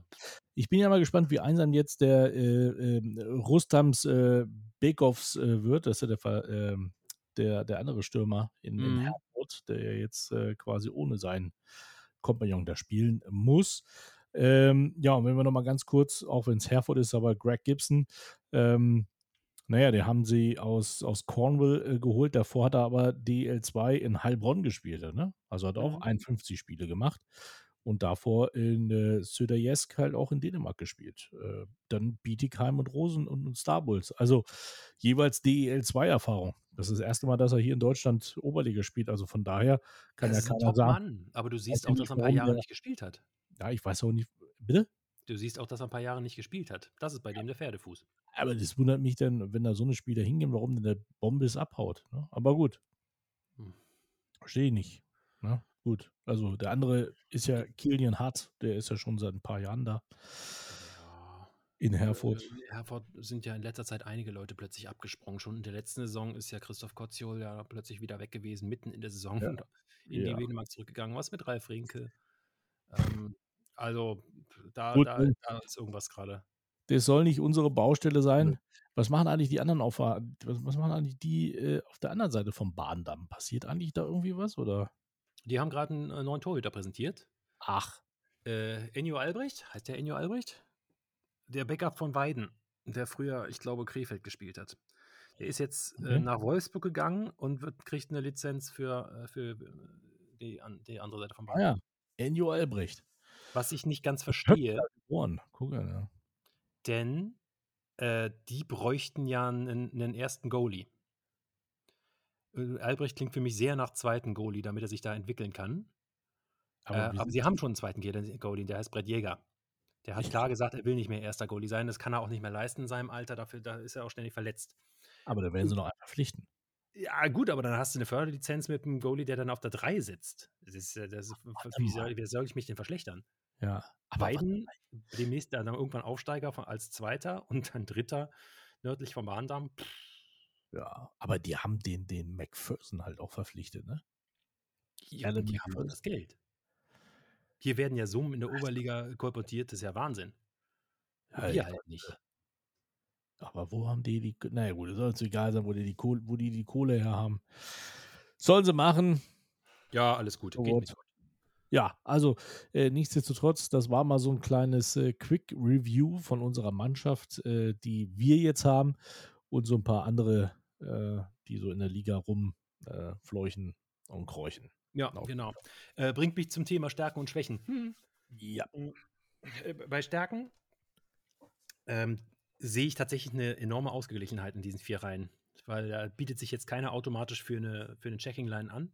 B: Ich bin ja mal gespannt, wie einsam jetzt der äh, ähm, Rustams äh, Bekoffs äh, wird. Das ist ja der, ähm, der, der andere Stürmer in, mhm. in Herford, der ja jetzt äh, quasi ohne seinen Kompagnon da spielen muss. Ähm, ja, und wenn wir nochmal ganz kurz, auch wenn es Herford ist, aber Greg Gibson, ähm, naja, den haben sie aus, aus Cornwall äh, geholt. Davor hat er aber DL2 in Heilbronn gespielt. Ne? Also hat auch mhm. 51 Spiele gemacht. Und davor in äh, Söderjesk halt auch in Dänemark gespielt. Äh, dann Bietigheim und Rosen und, und Starbulls. Also jeweils DEL2-Erfahrung. Das ist das erste Mal, dass er hier in Deutschland Oberliga spielt. Also von daher kann
A: das
B: ja keiner sagen. Mann.
A: Aber du siehst auch, dass er ein paar Jahre nicht gespielt hat.
B: Ja, ich weiß auch nicht. Bitte?
A: Du siehst auch, dass er ein paar Jahre nicht gespielt hat. Das ist bei dem der Pferdefuß.
B: Aber das wundert mich dann, wenn da so eine Spieler hingehen, warum denn der Bombes abhaut. Ne? Aber gut. Hm. Verstehe ich nicht. Ne? Gut. Also der andere ist ja Kilian Hart, der ist ja schon seit ein paar Jahren da. Ja. In Herford.
A: In Herford sind ja in letzter Zeit einige Leute plötzlich abgesprungen. Schon in der letzten Saison ist ja Christoph Kotziol ja plötzlich wieder weg gewesen, mitten in der Saison ja. in die ja. Dänemark zurückgegangen. Was mit Ralf Rinke? Ähm, also da, Gut, da, da ist irgendwas gerade.
B: Das soll nicht unsere Baustelle sein. Ja. Was machen eigentlich die anderen auf, was, was machen eigentlich die äh, auf der anderen Seite vom Bahndamm? Passiert eigentlich da irgendwie was oder?
A: Die haben gerade einen äh, neuen Torhüter präsentiert.
B: Ach.
A: Äh, Enjo Albrecht, heißt der Enjo Albrecht? Der Backup von Weiden, der früher, ich glaube, Krefeld gespielt hat. Der ist jetzt äh, okay. äh, nach Wolfsburg gegangen und wird, kriegt eine Lizenz für, äh, für die, an, die andere Seite vom
B: Bahndamm. Ah, ja, Enjo Albrecht.
A: Was ich nicht ganz verstehe.
B: Geboren. Guck mal, ja.
A: Denn äh, die bräuchten ja einen, einen ersten Goalie. Äh, Albrecht klingt für mich sehr nach zweiten Goalie, damit er sich da entwickeln kann. Aber, äh, aber sie haben schon einen zweiten Goalie, der heißt Brett Jäger. Der hat klar gesagt, er will nicht mehr erster Goalie sein. Das kann er auch nicht mehr leisten in seinem Alter. Dafür da ist er auch ständig verletzt.
B: Aber da werden sie noch einen verpflichten.
A: Ja, gut, aber dann hast du eine Förderlizenz mit einem Goalie, der dann auf der 3 sitzt. Das ist, das ist, wie, soll, wie soll ich mich denn verschlechtern?
B: Ja.
A: Aber Beiden demnächst dann irgendwann Aufsteiger von, als Zweiter und dann Dritter nördlich vom Bahndamm.
B: Ja, aber die haben den, den McPherson halt auch verpflichtet, ne?
A: Ja, die haben das Geld. Hier werden ja Summen in der Oberliga kolportiert, das ist ja Wahnsinn.
B: Ja, wir halt nicht. Aber wo haben die die, naja gut, es soll uns egal sein, wo die die Kohle, wo die die Kohle her haben. Sollen sie machen.
A: Ja, alles gut. Geht
B: ja, also äh, nichtsdestotrotz, das war mal so ein kleines äh, Quick Review von unserer Mannschaft, äh, die wir jetzt haben und so ein paar andere, äh, die so in der Liga rumfleuchen äh, und kräuchen.
A: Ja, genau. Äh, bringt mich zum Thema Stärken und Schwächen.
B: Hm. Ja.
A: Bei Stärken ähm, sehe ich tatsächlich eine enorme Ausgeglichenheit in diesen vier Reihen, weil da bietet sich jetzt keiner automatisch für eine, für eine Checking-Line an,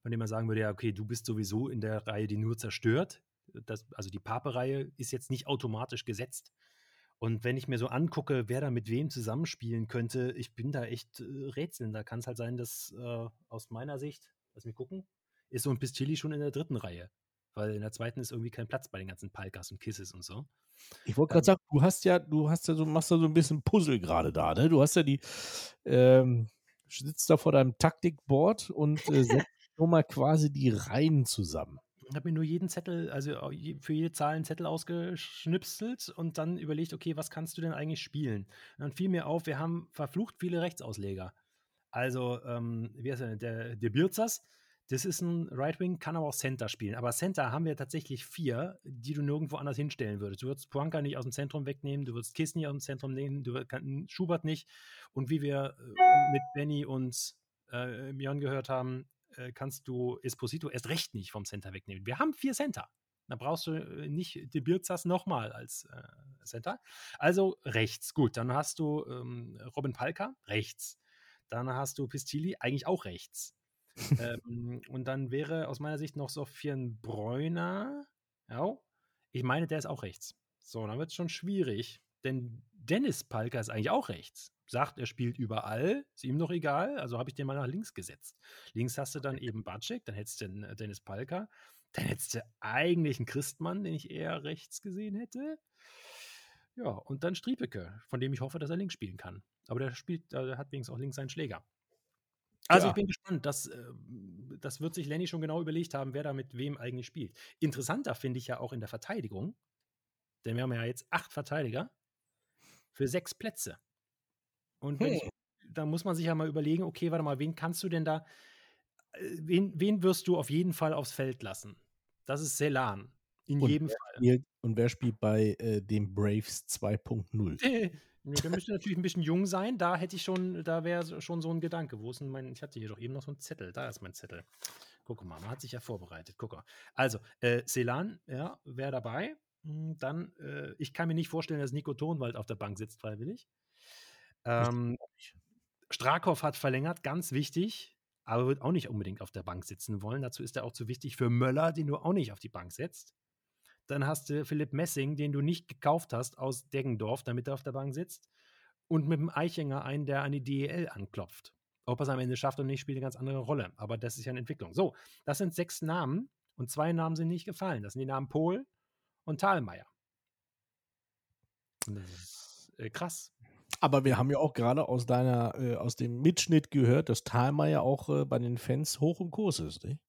A: von dem man sagen würde, ja, okay, du bist sowieso in der Reihe, die nur zerstört. Das, also die Pape-Reihe ist jetzt nicht automatisch gesetzt. Und wenn ich mir so angucke, wer da mit wem zusammenspielen könnte, ich bin da echt äh, rätseln. Da kann es halt sein, dass äh, aus meiner Sicht, lass mich gucken, ist so ein Pistilli schon in der dritten Reihe. Weil in der zweiten ist irgendwie kein Platz bei den ganzen Palkas und Kisses und so.
B: Ich wollte gerade ähm, sagen, du hast ja, du hast ja so, machst da so ein bisschen Puzzle gerade da, ne? Du hast ja die, ähm, sitzt da vor deinem Taktikboard und äh, setzt nur mal quasi die Reihen zusammen.
A: Habe mir nur jeden Zettel, also für jede Zahl einen Zettel ausgeschnipselt und dann überlegt, okay, was kannst du denn eigentlich spielen? Und dann fiel mir auf, wir haben verflucht viele Rechtsausleger. Also, ähm, wie heißt der, der, der Birzas, das ist ein Right Wing, kann aber auch Center spielen. Aber Center haben wir tatsächlich vier, die du nirgendwo anders hinstellen würdest. Du würdest Puanka nicht aus dem Zentrum wegnehmen, du würdest Kiss nicht aus dem Zentrum nehmen, du würdest Schubert nicht. Und wie wir äh, mit Benny und äh, Mion gehört haben, äh, kannst du Esposito erst recht nicht vom Center wegnehmen. Wir haben vier Center. Da brauchst du äh, nicht die Birzas nochmal als äh, Center. Also rechts. Gut, dann hast du ähm, Robin Palka, rechts. Dann hast du Pistilli, eigentlich auch rechts ähm, und dann wäre aus meiner Sicht noch Sofian Bräuner. Ja, ich meine, der ist auch rechts. So, dann wird es schon schwierig, denn Dennis Palka ist eigentlich auch rechts. Sagt, er spielt überall, ist ihm doch egal, also habe ich den mal nach links gesetzt. Links hast du dann eben Batschek, dann hättest du den äh, Dennis Palka, dann hättest du eigentlich einen Christmann, den ich eher rechts gesehen hätte. Ja, und dann Striepeke, von dem ich hoffe, dass er links spielen kann. Aber der spielt, der hat wenigstens auch links seinen Schläger. Also, ja. ich bin gespannt. Das, äh, das wird sich Lenny schon genau überlegt haben, wer da mit wem eigentlich spielt. Interessanter finde ich ja auch in der Verteidigung, denn wir haben ja jetzt acht Verteidiger für sechs Plätze. Und hm. ich, da muss man sich ja mal überlegen, okay, warte mal, wen kannst du denn da, äh, wen, wen wirst du auf jeden Fall aufs Feld lassen? Das ist Selan. In
B: und
A: jedem
B: Fall. Spielt, und wer spielt bei äh, den Braves 2.0?
A: Nee, der müsste natürlich ein bisschen jung sein. Da hätte ich schon, da wäre schon so ein Gedanke. Wo ist denn mein, ich hatte hier doch eben noch so einen Zettel. Da ist mein Zettel. Guck mal, man hat sich ja vorbereitet. Guck mal. Also, äh, Celan, ja, wäre dabei. Hm, dann, äh, ich kann mir nicht vorstellen, dass Nico Tonwald auf der Bank sitzt, freiwillig. Ähm, Strakow hat verlängert, ganz wichtig, aber wird auch nicht unbedingt auf der Bank sitzen wollen. Dazu ist er auch zu wichtig für Möller, den du auch nicht auf die Bank setzt. Dann hast du Philipp Messing, den du nicht gekauft hast aus Deggendorf, damit er auf der Bank sitzt. Und mit dem Eichinger einen, der an die DEL anklopft. Ob er es am Ende schafft oder nicht, spielt eine ganz andere Rolle. Aber das ist ja eine Entwicklung. So, das sind sechs Namen und zwei Namen sind nicht gefallen. Das sind die Namen Pohl und Thalmeier. das ist äh, krass.
B: Aber wir haben ja auch gerade aus deiner, äh, aus dem Mitschnitt gehört, dass Thalmeier auch äh, bei den Fans hoch im Kurs ist, nicht?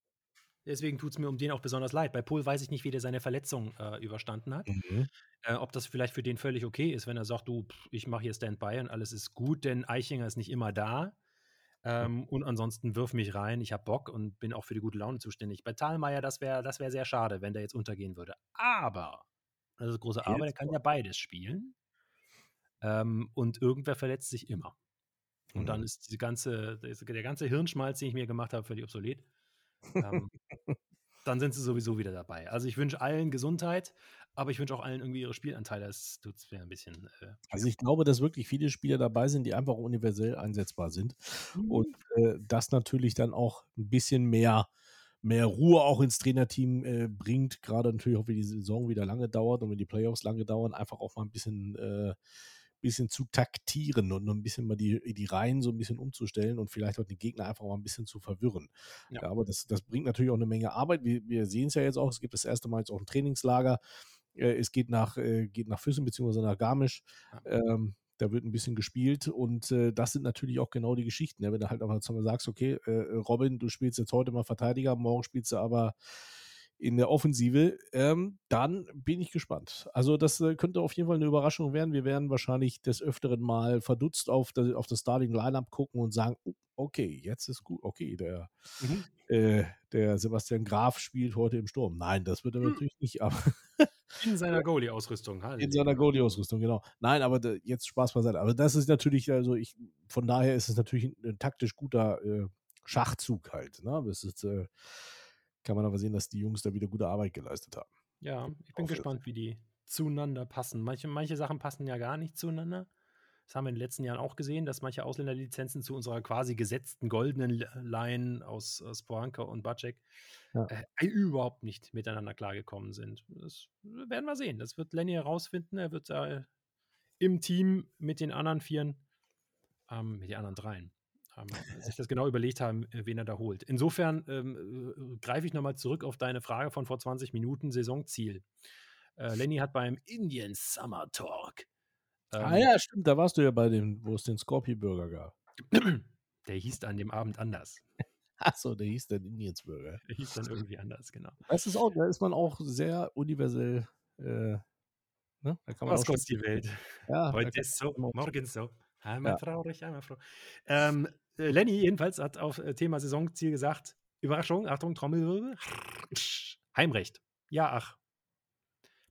A: Deswegen tut es mir um den auch besonders leid. Bei Pohl weiß ich nicht, wie der seine Verletzung äh, überstanden hat. Mhm. Äh, ob das vielleicht für den völlig okay ist, wenn er sagt, du, ich mache hier Standby und alles ist gut, denn Eichinger ist nicht immer da. Ähm. Und ansonsten wirf mich rein, ich habe Bock und bin auch für die gute Laune zuständig. Bei Thalmeier, das wäre das wär sehr schade, wenn der jetzt untergehen würde. Aber, das ist große Arbeit, er kann ja beides spielen. Ähm, und irgendwer verletzt sich immer. Und mhm. dann ist diese ganze, der ganze Hirnschmalz, den ich mir gemacht habe, völlig obsolet ähm, dann sind sie sowieso wieder dabei. Also ich wünsche allen Gesundheit, aber ich wünsche auch allen irgendwie ihre Spielanteile. Das tut mir ein bisschen. Äh,
B: also ich glaube, dass wirklich viele Spieler dabei sind, die einfach universell einsetzbar sind. Mhm. Und äh, das natürlich dann auch ein bisschen mehr, mehr Ruhe auch ins Trainerteam äh, bringt. Gerade natürlich auch, wenn die Saison wieder lange dauert und wenn die Playoffs lange dauern, einfach auch mal ein bisschen, äh, bisschen zu taktieren und ein bisschen mal die, die Reihen so ein bisschen umzustellen und vielleicht auch den Gegner einfach mal ein bisschen zu verwirren. Ja. ja aber das, das bringt natürlich auch eine Menge Arbeit. Wir, wir sehen es ja jetzt auch, es gibt das erste Mal jetzt auch ein Trainingslager. Äh, es geht nach, äh, geht nach Füssen bzw. nach Garmisch. Ähm, da wird ein bisschen gespielt und äh, das sind natürlich auch genau die Geschichten. Ja, wenn du halt einfach sagst, okay, äh, Robin, du spielst jetzt heute mal Verteidiger, morgen spielst du aber in der Offensive, ähm, dann bin ich gespannt. Also das äh, könnte auf jeden Fall eine Überraschung werden. Wir werden wahrscheinlich des Öfteren mal verdutzt auf, das, auf das Starting Lineup gucken und sagen, oh, okay, jetzt ist gut, okay, der, mhm. äh, der Sebastian Graf spielt heute im Sturm. Nein, das wird er mhm. natürlich nicht, aber
A: in seiner Goalie-Ausrüstung. Halt.
B: In seiner Goalie-Ausrüstung, genau. Nein, aber da, jetzt Spaß beiseite. Aber das ist natürlich, also ich, von daher ist es natürlich ein, ein taktisch guter äh, Schachzug halt. Ne? Das ist, äh, kann man aber sehen, dass die Jungs da wieder gute Arbeit geleistet haben.
A: Ja, ich bin Auf gespannt, wie die zueinander passen. Manche, manche Sachen passen ja gar nicht zueinander. Das haben wir in den letzten Jahren auch gesehen, dass manche Ausländerlizenzen zu unserer quasi gesetzten goldenen Line aus, aus und Bacek ja. äh, überhaupt nicht miteinander klargekommen sind. Das werden wir sehen. Das wird Lenny herausfinden. Er wird äh, im Team mit den anderen Vieren, ähm, mit den anderen Dreien, ähm, sich das genau überlegt haben, äh, wen er da holt. Insofern ähm, äh, greife ich nochmal zurück auf deine Frage von vor 20 Minuten, Saisonziel. Äh, Lenny hat beim Indian Summer Talk.
B: Ähm, ah ja, stimmt, da warst du ja bei dem, wo es den Scorpio Burger gab.
A: Der hieß an dem Abend anders.
B: Achso, der hieß dann Indians Burger.
A: Der hieß dann irgendwie anders, genau.
B: Das ist auch, da ist man auch sehr universell. Äh,
A: ne? Da kann man Was kostet die Welt? Ja, Heute ist so, morgen so. Einmal ja. traurig, einmal froh. Ähm, äh, Lenny jedenfalls hat auf äh, Thema Saisonziel gesagt: Überraschung, Achtung, Trommelwirbel. Heimrecht. Ja, ach.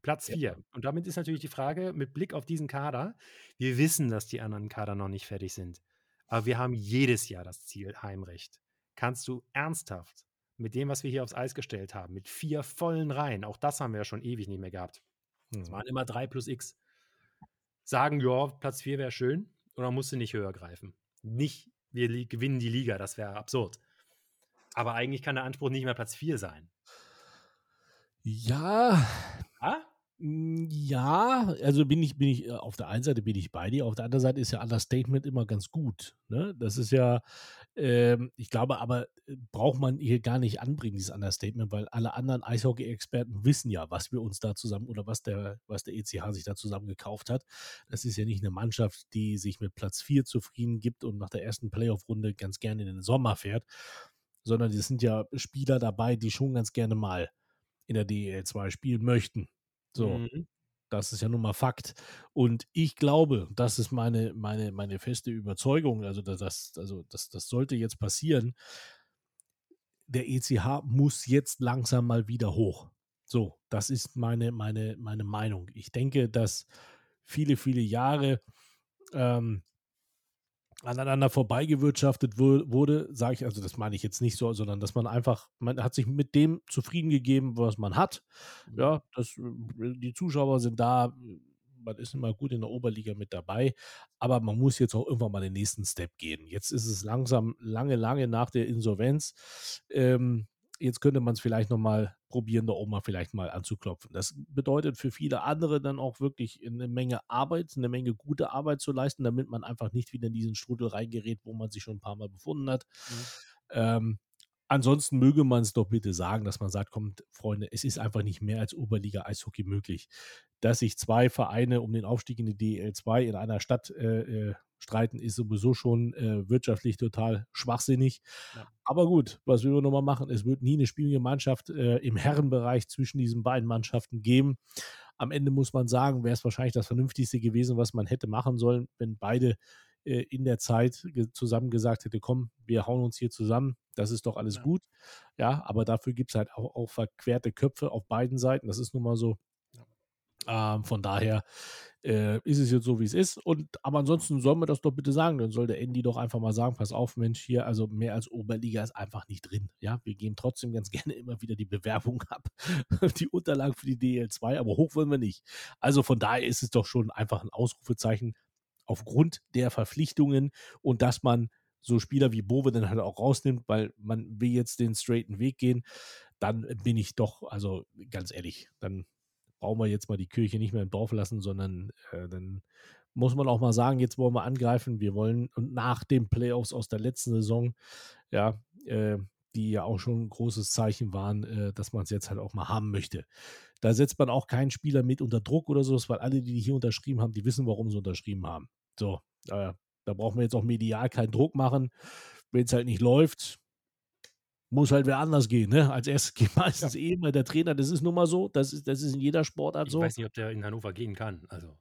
A: Platz 4. Ja. Und damit ist natürlich die Frage, mit Blick auf diesen Kader, wir wissen, dass die anderen Kader noch nicht fertig sind. Aber wir haben jedes Jahr das Ziel Heimrecht. Kannst du ernsthaft mit dem, was wir hier aufs Eis gestellt haben, mit vier vollen Reihen, auch das haben wir ja schon ewig nicht mehr gehabt. Es hm. waren immer 3 plus X. Sagen, ja, Platz 4 wäre schön, oder musst du nicht höher greifen? Nicht, wir gewinnen die Liga, das wäre absurd. Aber eigentlich kann der Anspruch nicht mehr Platz 4 sein.
B: Ja. Ah? Ja, also bin ich, bin ich, äh, auf der einen Seite bin ich bei dir, auf der anderen Seite ist ja Understatement immer ganz gut. Ne? Das ist ja, ähm, ich glaube aber, äh, braucht man hier gar nicht anbringen, dieses Understatement, weil alle anderen Eishockey-Experten wissen ja, was wir uns da zusammen oder was der, was der ECH sich da zusammen gekauft hat. Das ist ja nicht eine Mannschaft, die sich mit Platz 4 zufrieden gibt und nach der ersten Playoff-Runde ganz gerne in den Sommer fährt, sondern es sind ja Spieler dabei, die schon ganz gerne mal in der DEL 2 spielen möchten. So. Mhm. Das ist ja nun mal Fakt. Und ich glaube, das ist meine, meine, meine feste Überzeugung, also das, also das, das sollte jetzt passieren. Der ECH muss jetzt langsam mal wieder hoch. So, das ist meine, meine, meine Meinung. Ich denke, dass viele, viele Jahre ähm, aneinander vorbeigewirtschaftet wurde, sage ich, also das meine ich jetzt nicht so, sondern dass man einfach, man hat sich mit dem zufrieden gegeben, was man hat. Mhm. Ja, das, äh, die Zuschauer sind da, man ist immer gut in der Oberliga mit dabei, aber man muss jetzt auch irgendwann mal den nächsten Step gehen. Jetzt ist es langsam, lange, lange nach der Insolvenz. Ähm, jetzt könnte man es vielleicht nochmal probieren, da oben mal vielleicht mal anzuklopfen. Das bedeutet für viele andere dann auch wirklich eine Menge Arbeit, eine Menge gute Arbeit zu leisten, damit man einfach nicht wieder in diesen Strudel reingerät, wo man sich schon ein paar Mal befunden hat. Mhm. Ähm, ansonsten möge man es doch bitte sagen, dass man sagt, kommt, Freunde, es ist einfach nicht mehr als Oberliga Eishockey möglich. Dass sich zwei Vereine um den Aufstieg in die DL2 in einer Stadt äh, äh streiten, ist sowieso schon äh, wirtschaftlich total schwachsinnig. Ja. Aber gut, was wir nochmal machen, es wird nie eine Spielgemeinschaft äh, im Herrenbereich zwischen diesen beiden Mannschaften geben. Am Ende muss man sagen, wäre es wahrscheinlich das Vernünftigste gewesen, was man hätte machen sollen, wenn beide äh, in der Zeit zusammen gesagt hätte, komm, wir hauen uns hier zusammen, das ist doch alles ja. gut. Ja, aber dafür gibt es halt auch, auch verquerte Köpfe auf beiden Seiten. Das ist nun mal so. Ähm, von daher äh, ist es jetzt so, wie es ist. Und aber ansonsten soll man das doch bitte sagen. Dann soll der Andy doch einfach mal sagen: Pass auf, Mensch, hier, also mehr als Oberliga ist einfach nicht drin. Ja, wir geben trotzdem ganz gerne immer wieder die Bewerbung ab, die Unterlagen für die DL2, aber hoch wollen wir nicht. Also von daher ist es doch schon einfach ein Ausrufezeichen aufgrund der Verpflichtungen und dass man so Spieler wie Bove dann halt auch rausnimmt, weil man will jetzt den straighten Weg gehen, dann bin ich doch, also ganz ehrlich, dann brauchen wir jetzt mal die Kirche nicht mehr im Dorf lassen, sondern äh, dann muss man auch mal sagen, jetzt wollen wir angreifen. Wir wollen und nach den Playoffs aus der letzten Saison, ja, äh, die ja auch schon ein großes Zeichen waren, äh, dass man es jetzt halt auch mal haben möchte. Da setzt man auch keinen Spieler mit unter Druck oder sowas, weil alle, die hier unterschrieben haben, die wissen, warum sie unterschrieben haben. So, äh, da brauchen wir jetzt auch medial keinen Druck machen. Wenn es halt nicht läuft, muss halt wer anders gehen. Ne? Als erstes geht meistens ja. eh mal der Trainer. Das ist nun mal so. Das ist, das ist in jeder Sportart
A: ich
B: so.
A: Ich weiß nicht, ob der in Hannover gehen kann. Also.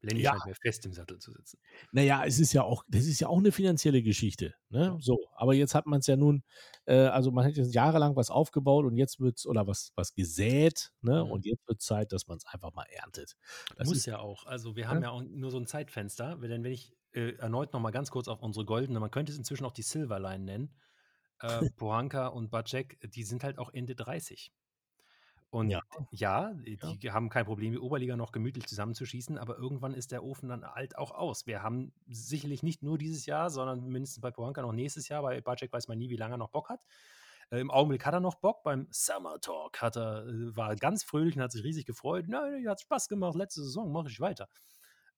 A: Lenny
B: Ja.
A: scheint mir fest im Sattel zu sitzen.
B: Naja, es ist ja auch, das ist ja auch eine finanzielle Geschichte. Ne?
A: Ja.
B: So, aber jetzt hat man es ja nun, äh, also man hat jetzt jahrelang was aufgebaut und jetzt wird es, oder was, was gesät, ne?
A: Mhm.
B: Und jetzt wird Zeit, dass man es einfach mal erntet. Das
A: Muss
B: ist,
A: ja auch. Also wir haben
B: Ja.
A: ja auch nur so ein Zeitfenster. Denn wenn ich äh, erneut noch mal ganz kurz auf unsere goldene, man könnte es inzwischen auch die Silverline nennen, äh, Pohanka und Bacek, die sind halt auch Ende 30. Und
B: Ja.
A: ja, die haben kein Problem, die Oberliga noch gemütlich zusammenzuschießen, aber irgendwann ist der Ofen dann halt auch aus. Wir haben sicherlich nicht nur dieses Jahr, sondern mindestens bei Pohanka noch nächstes Jahr. Bei Bacek weiß man nie, wie lange er noch Bock hat. Äh, Im Augenblick hat er noch Bock. Beim Summer Talk hat er, äh, war ganz fröhlich und hat sich riesig gefreut. Nein, hat Spaß gemacht. Letzte Saison mache ich weiter.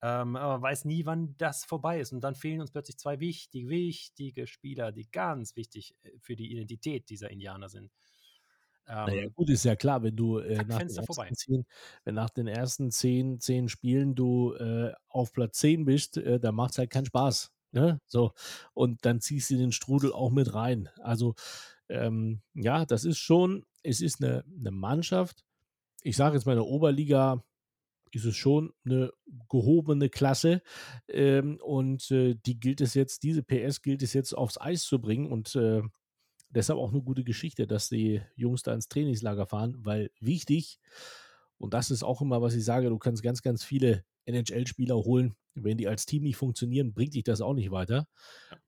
A: Ähm, aber man weiß nie, wann das vorbei ist. Und dann fehlen uns plötzlich zwei wichtige, wichtige Spieler, die ganz wichtig äh, für die Identität dieser Indianer sind.
B: naja,
A: Ähm,
B: gut, ist ja klar, wenn du äh, nach, den
A: vorbei.
B: ersten zehn, wenn nach den ersten zehn, zehn Spielen du äh, auf Platz 10 bist, äh, dann macht es halt keinen Spaß. Ne? So. Und dann ziehst du den Strudel auch mit rein. Also, ähm, ja, das ist schon, es ist eine, eine Mannschaft. Ich sage jetzt mal, in der Oberliga ist es schon eine gehobene Klasse. Ähm, und äh, die gilt es jetzt, diese PS gilt es jetzt aufs Eis zu bringen. Und äh, deshalb auch eine gute Geschichte, dass die Jungs da ins Trainingslager fahren, weil wichtig, und das ist auch immer, was ich sage, du kannst ganz, ganz viele NHL-Spieler holen. Wenn die als Team nicht funktionieren, bringt dich das auch nicht weiter.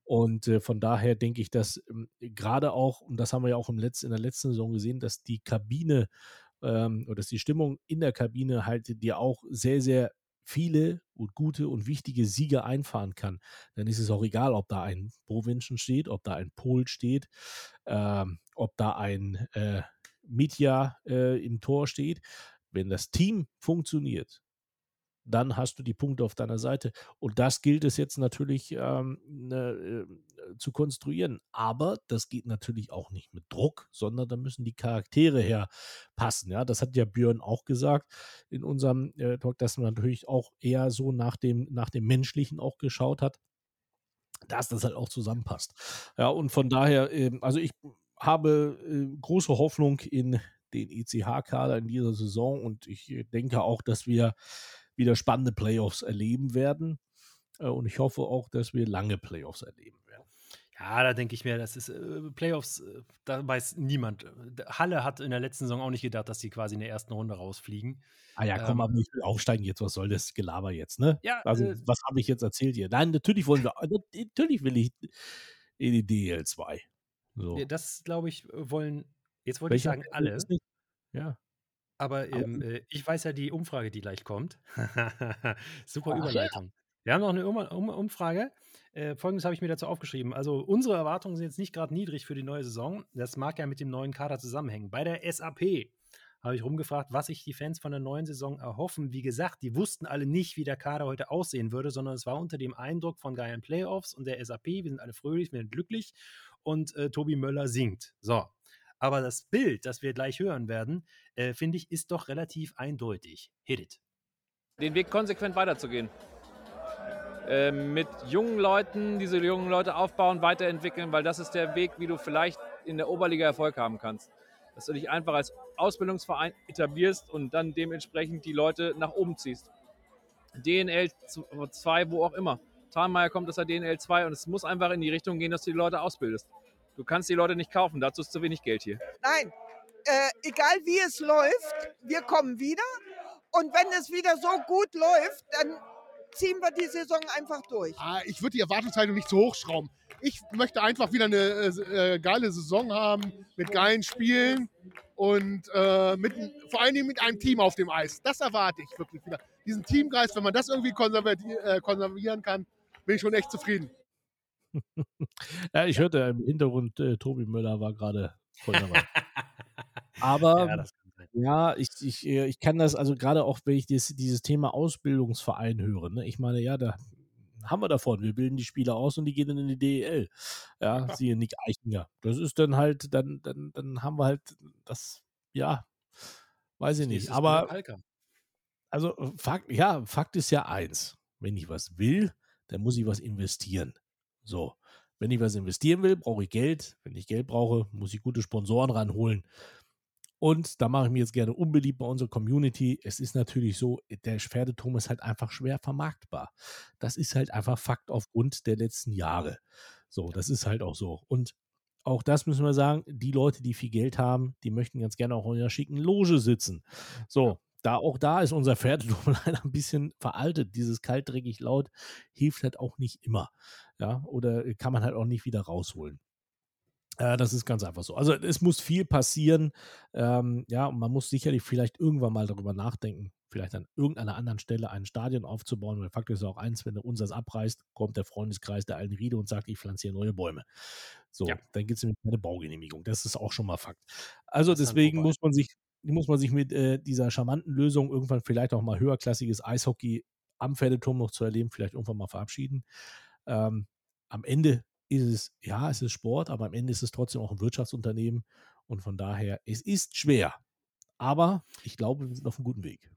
B: Und äh, von daher denke ich, dass ähm, gerade auch, und das haben wir ja auch im Letz-, in der letzten Saison gesehen, dass die Kabine ähm, oder dass die Stimmung in der Kabine halt dir auch sehr, sehr viele und gute und wichtige Siege einfahren kann. Dann ist es auch egal, ob da ein Bowenschen steht, ob da ein Pol steht, ähm, ob da ein äh, Mitya äh, im Tor steht. Wenn das Team funktioniert, dann hast du die Punkte auf deiner Seite. Und das gilt es jetzt natürlich ähm, ne, äh, zu konstruieren. Aber das geht natürlich auch nicht mit Druck, sondern da müssen die Charaktere herpassen. Ja, das hat ja Björn auch gesagt in unserem äh, Talk, dass man natürlich auch eher so nach dem, nach dem Menschlichen auch geschaut hat, dass das halt auch zusammenpasst. Ja, und von daher, ähm, also ich habe äh, große Hoffnung in den ECH-Kader in dieser Saison und ich äh, denke auch, dass wir wieder spannende Playoffs erleben werden. Äh, und ich hoffe auch, dass wir lange Playoffs erleben werden.
A: Ja, da denke ich mir, das ist äh, Playoffs, äh, da weiß niemand. Halle hat in der letzten Saison auch nicht gedacht, dass sie quasi in der ersten Runde rausfliegen.
B: Ah ja, komm,
A: Ähm,
B: aber ich will aufsteigen jetzt. Was soll das Gelaber jetzt, ne?
A: Ja,
B: Also,
A: äh,
B: was habe ich jetzt erzählt hier? Nein, natürlich wollen wir, natürlich will ich in die DL2. So.
A: Das, glaube ich, wollen, jetzt wollte ich sagen, alle?
B: Ja.
A: Aber ähm, äh, ich weiß ja die Umfrage, die gleich kommt. Super
B: Ach ja.
A: Überleitung. Wir haben noch eine um Umfrage. Äh, Folgendes habe ich mir dazu aufgeschrieben. Also, unsere Erwartungen sind jetzt nicht gerade niedrig für die neue Saison. Das mag ja mit dem neuen Kader zusammenhängen. Bei der SAP habe ich rumgefragt, was sich die Fans von der neuen Saison erhoffen. Wie gesagt, die wussten alle nicht, wie der Kader heute aussehen würde, sondern es war unter dem Eindruck von geilen Playoffs und der SAP. Wir sind alle fröhlich, wir sind glücklich und äh, Tobi Möller singt. So. Aber das Bild, das wir gleich hören werden, äh, finde ich, ist doch relativ eindeutig. Hit it.
E: den Weg konsequent weiterzugehen. Ähm, mit jungen Leuten, diese jungen Leute aufbauen, weiterentwickeln, weil das ist der Weg, wie du vielleicht in der Oberliga Erfolg haben kannst. Dass du dich einfach als Ausbildungsverein etablierst und dann dementsprechend die Leute nach oben ziehst. DNL 2, wo auch immer. Thalmeier kommt aus der DNL 2 und es muss einfach in die Richtung gehen, dass du die Leute ausbildest. Du kannst die Leute nicht kaufen, dazu ist zu wenig Geld hier.
D: Nein, äh, egal wie es läuft, wir kommen wieder. Und wenn es wieder so gut läuft, dann ziehen wir die Saison einfach durch.
C: Ah, ich würde die Erwartungshaltung nicht zu hoch schrauben. Ich möchte einfach wieder eine äh, äh, geile Saison haben mit geilen Spielen und äh, mit, vor allen Dingen mit einem Team auf dem Eis. Das erwarte ich wirklich wieder. Diesen Teamgeist, wenn man das irgendwie äh, konservieren kann, bin ich schon echt zufrieden.
B: Ja, ich hörte im Hintergrund, äh, Tobi Möller war gerade voll dabei. Aber
A: Ja, das sein.
B: Ja, ich, ich, äh, ich kann das, also gerade auch, wenn ich dieses, dieses Thema Ausbildungsverein höre, ne? ich meine, ja, da haben wir davon. Wir bilden die Spieler aus und die gehen dann in die DEL. Ja, ja. siehe Nick Eichinger. Das ist dann halt, dann, dann, dann haben wir halt das, ja, weiß ich nicht. Aber, also Fakt, ja, Fakt ist ja eins. Wenn ich was will, dann muss ich was investieren. So. Wenn ich was investieren will, brauche ich Geld. Wenn ich Geld brauche, muss ich gute Sponsoren ranholen. Und da mache ich mir jetzt gerne unbeliebt bei unserer Community. Es ist natürlich so, der Pferdeturm ist halt einfach schwer vermarktbar. Das ist halt einfach Fakt aufgrund der letzten Jahre. So, das ist halt auch so. Und auch das müssen wir sagen, die Leute, die viel Geld haben, die möchten ganz gerne auch in einer schicken Loge sitzen. So, da auch da ist unser Pferdeturm leider ein bisschen veraltet. Dieses kaltdreckig laut hilft halt auch nicht immer. Ja, oder kann man halt auch nicht wieder rausholen. Äh, das ist ganz einfach so. Also es muss viel passieren. Ähm, ja, und man muss sicherlich vielleicht irgendwann mal darüber nachdenken, vielleicht an irgendeiner anderen Stelle ein Stadion aufzubauen. Weil Fakt ist auch eins, wenn der Unsatz abreißt, kommt der Freundeskreis der alten Riede und sagt, ich pflanze hier neue Bäume. So, ja. dann gibt es nämlich keine Baugenehmigung. Das ist auch schon mal Fakt. Also deswegen muss man sich, muss man sich mit äh, dieser charmanten Lösung irgendwann vielleicht auch mal höherklassiges Eishockey am Pferdeturm noch zu erleben, vielleicht irgendwann mal verabschieden. Ähm, am Ende ist es, ja, es ist Sport, aber am Ende ist es trotzdem auch ein Wirtschaftsunternehmen. Und von daher, es ist schwer. Aber ich glaube, wir sind auf einem guten Weg.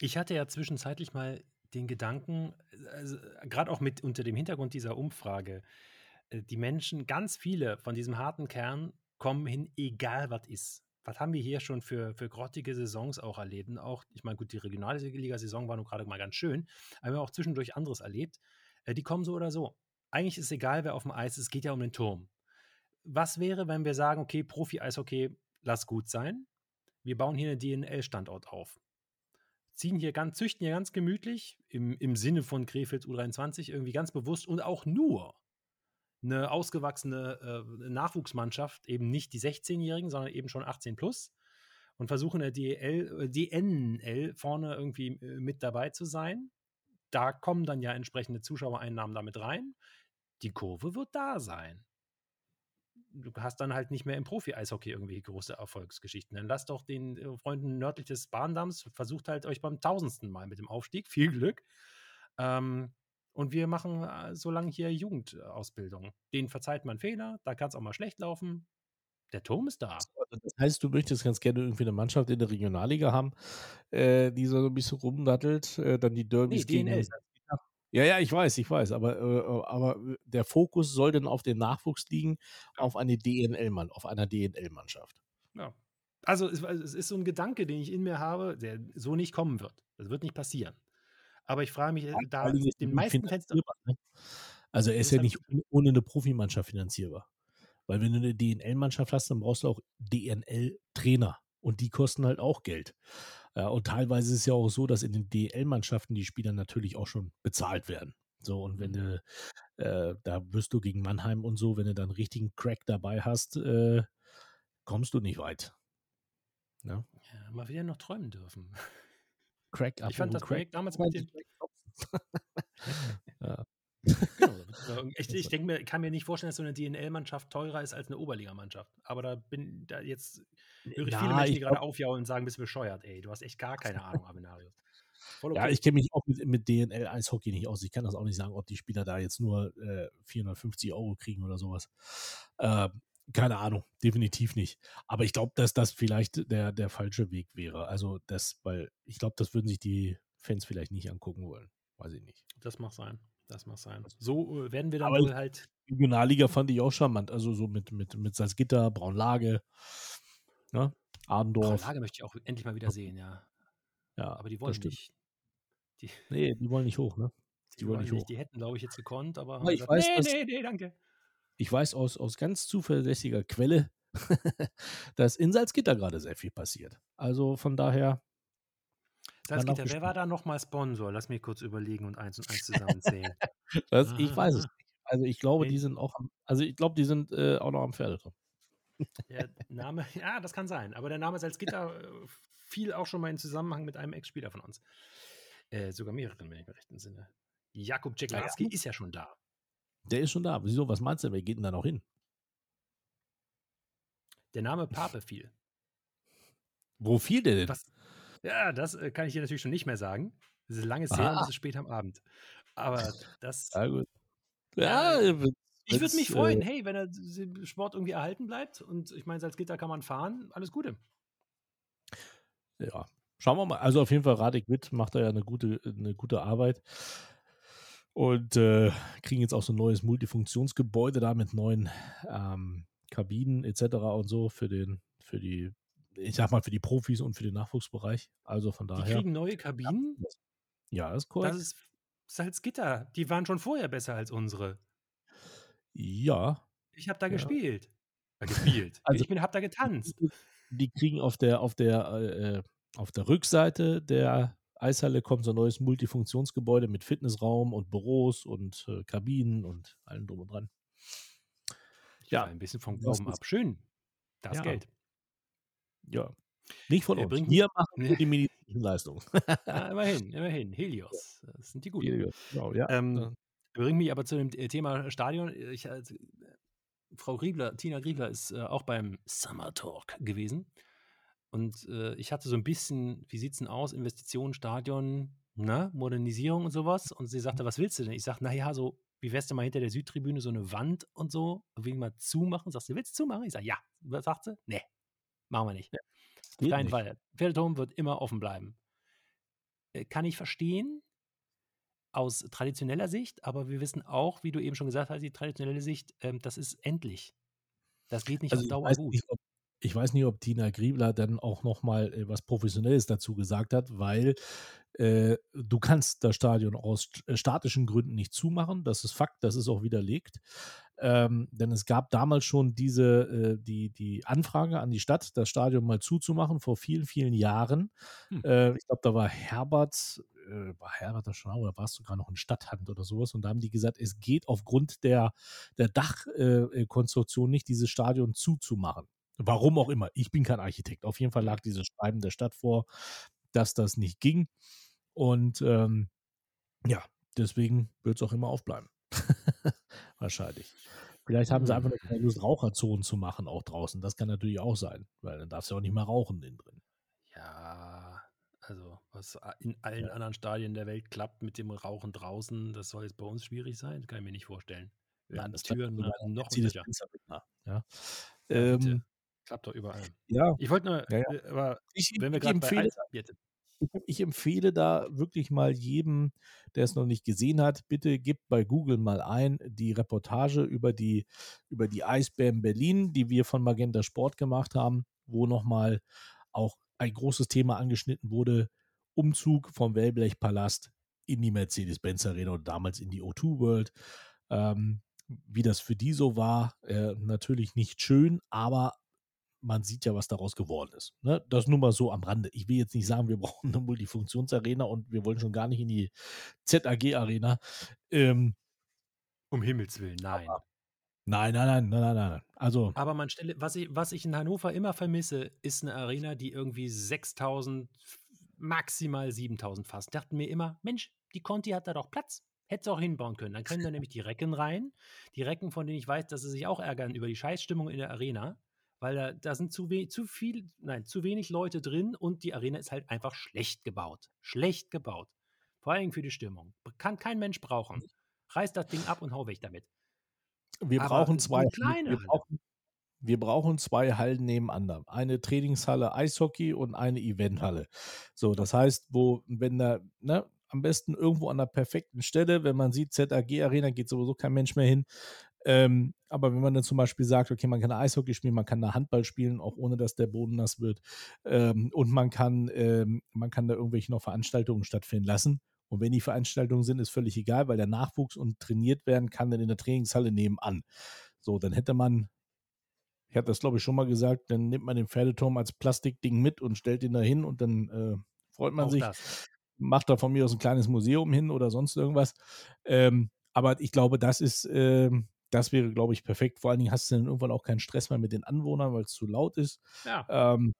A: Ich hatte ja zwischenzeitlich mal den Gedanken, also, gerade auch mit unter dem Hintergrund dieser Umfrage, äh, die Menschen, ganz viele von diesem harten Kern kommen hin, egal was ist. Was haben wir hier schon für, für grottige Saisons auch erlebt? Auch, ich meine, gut, die Regionalliga-Saison war nur gerade mal ganz schön, aber wir haben auch zwischendurch anderes erlebt. Äh, die kommen so oder so eigentlich ist es egal, wer auf dem Eis ist, es geht ja um den Turm. Was wäre, wenn wir sagen, okay, Profi-Eishockey, lass gut sein. Wir bauen hier einen DNL-Standort auf. Ziehen hier ganz, züchten hier ganz gemütlich, im, im Sinne von Krefeld U23, irgendwie ganz bewusst und auch nur eine ausgewachsene äh, Nachwuchsmannschaft, eben nicht die 16-Jährigen, sondern eben schon 18 plus und versuchen der DL, äh, DNL vorne irgendwie äh, mit dabei zu sein. Da kommen dann ja entsprechende Zuschauereinnahmen damit rein die Kurve wird da sein. Du hast dann halt nicht mehr im Profi-Eishockey irgendwie große Erfolgsgeschichten. Dann lasst doch den äh, Freunden nördlich des Bahndamms, versucht halt euch beim tausendsten Mal mit dem Aufstieg. Viel Glück. Ähm, und wir machen äh, so lange hier Jugendausbildung. Denen verzeiht man Fehler, da kann es auch mal schlecht laufen. Der Turm ist da. Also
B: das heißt, du möchtest ganz gerne irgendwie eine Mannschaft in der Regionalliga haben, äh, die so ein bisschen rumdattelt, äh, dann die Derbys nee, gegen. Ja, ja, ich weiß, ich weiß, aber, äh, aber äh, der Fokus soll denn auf den Nachwuchs liegen, auf eine DNL-Mann, auf einer DNL-Mannschaft.
A: Ja. Also es, es, ist so ein Gedanke, den ich in mir habe, der so nicht kommen wird. Das wird nicht passieren. Aber ich frage mich, ja, äh, da den meisten Fenster. Ne?
B: Also er ist ja nicht ohne eine Profimannschaft finanzierbar. Weil wenn du eine DNL-Mannschaft hast, dann brauchst du auch DNL-Trainer. Und die kosten halt auch Geld. Ja, und teilweise ist es ja auch so, dass in den DL-Mannschaften die Spieler natürlich auch schon bezahlt werden. So, und wenn mhm. du, äh, da wirst du gegen Mannheim und so, wenn du dann richtigen Crack dabei hast, äh, kommst du nicht weit.
A: Ja, ja mal wieder noch träumen dürfen.
B: Crack
A: Ich fand das Crack Projekt damals mit den. ja. Genau, ich, ich denke mir, kann mir nicht vorstellen, dass so eine DNL-Mannschaft teurer ist als eine Oberligamannschaft. Aber da bin da jetzt höre ich ja, viele Menschen, die gerade aufjaulen und sagen, bist du bescheuert, ey, du hast echt gar keine Ahnung, Avenarius.
B: Okay. Ja, ich kenne mich auch mit, mit DNL Eishockey nicht aus. Ich kann das auch nicht sagen, ob die Spieler da jetzt nur äh, 450 Euro kriegen oder sowas. Äh, keine Ahnung, definitiv nicht. Aber ich glaube, dass das vielleicht der, der falsche Weg wäre. Also das, weil ich glaube, das würden sich die Fans vielleicht nicht angucken wollen. Weiß ich nicht.
A: Das mag sein. Das mag sein. So äh, werden wir dann
B: Aber wohl halt. Regionalliga fand ich auch charmant. Also so mit, mit, mit Salzgitter, Braunlage, ne? Adendorf.
A: Braunlage möchte ich auch endlich mal wieder sehen, ja.
B: Ja,
A: aber die wollen nicht.
B: Die, nee, die wollen nicht hoch, ne?
A: Die, die wollen nicht hoch. Die hätten, glaube ich, jetzt gekonnt, aber,
B: aber ich
A: gesagt,
B: weiß,
A: nee, dass, nee, nee, danke.
B: Ich weiß aus, aus ganz zuverlässiger Quelle, dass in Salzgitter gerade sehr viel passiert. Also von daher
A: Salzgitter, wer war da nochmal Sponsor? Lass mich kurz überlegen und eins und eins zusammenzählen.
B: das, ich weiß es nicht. Also ich glaube, die sind auch also ich glaube, die sind äh, auch noch am Pferdeturm.
A: Der Name, ja, das kann sein. Aber der Name Salzgitter äh, fiel auch schon mal in Zusammenhang mit einem Ex-Spieler von uns. Äh, sogar mehreren, wenn ich im rechten Sinne. Jakub Czeklarski ja, ja. ist ja schon da.
B: Der ist schon da. Wieso? Was meinst du? Wer geht denn da noch hin?
A: Der Name Pape fiel.
B: Wo fiel der denn?
A: Was? Ja, das äh, kann ich dir natürlich schon nicht mehr sagen. Es ist lange her und
B: Ah.
A: es ist spät am Abend. Aber das.
B: Ja, gut.
A: Ja,
B: wenn's-
A: Ich würde mich freuen,
B: Äh,
A: hey, wenn der Sport irgendwie erhalten bleibt und ich meine, Salzgitter kann man fahren, alles Gute.
B: ja, schauen wir mal. Also auf jeden Fall, Radek Witt macht da ja eine gute, eine gute Arbeit. Und äh, kriegen jetzt auch so ein neues Multifunktionsgebäude da mit neuen ähm, Kabinen etc. und so für den, für die, ich sag mal, für die Profis und für den Nachwuchsbereich. Also von
A: Die
B: daher.
A: kriegen neue Kabinen.
B: Ja, ist
A: Das
B: korrekt.
A: ist Salzgitter. Die waren schon vorher besser als unsere.
B: Ja.
A: Ich habe da
B: Ja.
A: gespielt. Äh, gespielt.
B: Also-
A: ich bin, hab da getanzt.
B: Die kriegen auf der, auf der, äh, auf der Rückseite der Eishalle kommt so ein neues Multifunktionsgebäude mit Fitnessraum und Büros und äh, Kabinen und allem drum und dran.
A: Ich
B: Ja.
A: ein bisschen vom Glauben ab. Schön. Das
B: Ja.
A: Geld.
B: Ja. Nicht von
A: Er
B: uns.
A: bringt-
B: Wir machen nur die medizinischen Leistungen.
A: Ja, immerhin, immerhin. Helios. Das sind die guten.
B: Hier, genau, ja.
A: Ähm,
B: Ja.
A: Bringt mich aber zu dem äh, Thema Stadion. Ich, äh, Frau Griebler, Tina Griebler ist äh, auch beim Summer Talk gewesen. Und äh, ich hatte so ein bisschen, wie sieht es denn aus? Investitionen, Stadion, na, Modernisierung und sowas. Und sie sagte, was willst du denn? Ich sage, naja, so, wie wär's denn mal hinter der Südtribüne so eine Wand und so, wegen mal zumachen? Sagst du, willst du zumachen? Ich sage, ja. Was sagt sie? Nee, machen wir nicht. Auf keinen
B: nicht.
A: Fall. Pferdeturm wird immer offen bleiben. Äh, Kann ich verstehen, aus traditioneller Sicht, aber wir wissen auch, wie du eben schon gesagt hast, die traditionelle Sicht, ähm, das ist endlich. Das geht nicht
B: Also
A: auf Dauer gut.
B: nicht, ob, ich weiß nicht, ob Tina Griebler dann auch nochmal äh, was Professionelles dazu gesagt hat, weil äh, du kannst das Stadion aus äh, statischen Gründen nicht zumachen. Das ist Fakt, das ist auch widerlegt. Ähm, denn es gab damals schon diese, äh, die, die Anfrage an die Stadt, das Stadion mal zuzumachen, vor vielen, vielen Jahren.
A: Hm.
B: Äh, ich glaube, da war Herbert, äh, da schon, oder warst du sogar noch in Stadthand oder sowas? Und da haben die gesagt, es geht aufgrund der, der Dachkonstruktion äh, nicht, dieses Stadion zuzumachen. Warum auch immer. Ich bin kein Architekt. Auf jeden Fall lag dieses Schreiben der Stadt vor, dass das nicht ging. Und ähm, ja, deswegen wird es auch immer aufbleiben. Wahrscheinlich. Vielleicht haben sie
A: Hm.
B: einfach nur keine Lust, Raucherzonen zu machen, auch draußen. Das kann natürlich auch sein, weil dann darfst du auch nicht mehr rauchen innen drin.
A: Ja, also was in allen anderen Stadien der Welt klappt mit dem Rauchen draußen, das soll jetzt bei uns schwierig sein, das kann ich mir nicht vorstellen. Wir
B: Nein, das
A: Türen noch
B: Arena, Ja.
A: Ja.
B: Ähm,
A: Klappt doch überall.
B: ja,
A: Ich wollte nur,
B: Ja, ja.
A: äh, aber
B: ich,
A: wenn wir gerade bei
B: ich, ich empfehle da wirklich mal jedem, der es noch nicht gesehen hat, bitte gebt bei Google mal ein die Reportage über die, über die Eisbären Berlin, die wir von Magenta Sport gemacht haben, wo nochmal auch ein großes Thema angeschnitten wurde: Umzug vom Wellblechpalast in die Mercedes-Benz Arena oder damals in die O2 World. Ähm, wie das für die so war, äh, natürlich nicht schön, aber man sieht ja, was daraus geworden ist. Ne? Das nur mal so am Rande. Ich will jetzt nicht sagen, wir brauchen eine Multifunktionsarena und wir wollen schon gar nicht in die ZAG-Arena. Ähm,
A: Um Himmels Willen, nein.
B: Nein, nein, nein, nein, nein, nein. Also,
A: Aber man stelle, was ich, was ich in Hannover immer vermisse, ist eine Arena, die irgendwie 6000, maximal 7000 fasst. Dachte mir immer, Mensch, die Conti hat da doch Platz. Hätte es auch hinbauen können. Dann können da nämlich die Recken rein. Die Recken, von denen ich weiß, dass sie sich auch ärgern über die Scheißstimmung in der Arena. Weil da, da sind zu, we zu viel, nein, zu wenig Leute drin und die Arena ist halt einfach schlecht gebaut. Schlecht gebaut. Vor allem für die Stimmung. Kann kein Mensch brauchen. Reiß das Ding ab und hau weg damit.
B: Wir
A: aber
B: brauchen zwei.
A: kleine
B: wir,
A: Halle.
B: brauchen, wir brauchen zwei Hallen nebeneinander. Eine Trainingshalle Eishockey und eine Eventhalle. So, das heißt, wo, wenn da, ne, am besten irgendwo an der perfekten Stelle, wenn man sieht, ZAG-Arena geht sowieso kein Mensch mehr hin. Ähm, aber wenn man dann zum Beispiel sagt, okay, man kann Eishockey spielen, man kann da Handball spielen, auch ohne dass der Boden nass wird, ähm, und man kann, ähm, man kann da irgendwelche noch Veranstaltungen stattfinden lassen. Und wenn die Veranstaltungen sind, ist völlig egal, weil der Nachwuchs und trainiert werden kann dann in der Trainingshalle nebenan. So, dann hätte man, ich hatte das glaube ich schon mal gesagt, dann nimmt man den Pferdeturm als Plastikding mit und stellt ihn da hin und dann äh, freut man
A: Auch
B: sich
A: das.
B: macht da von mir aus ein kleines Museum hin oder sonst irgendwas. Ähm, aber ich glaube, das ist, ähm, das wäre, glaube ich, perfekt. Vor allen Dingen hast du dann irgendwann auch keinen Stress mehr mit den Anwohnern, weil es zu laut ist.
A: Ja.
B: Ähm,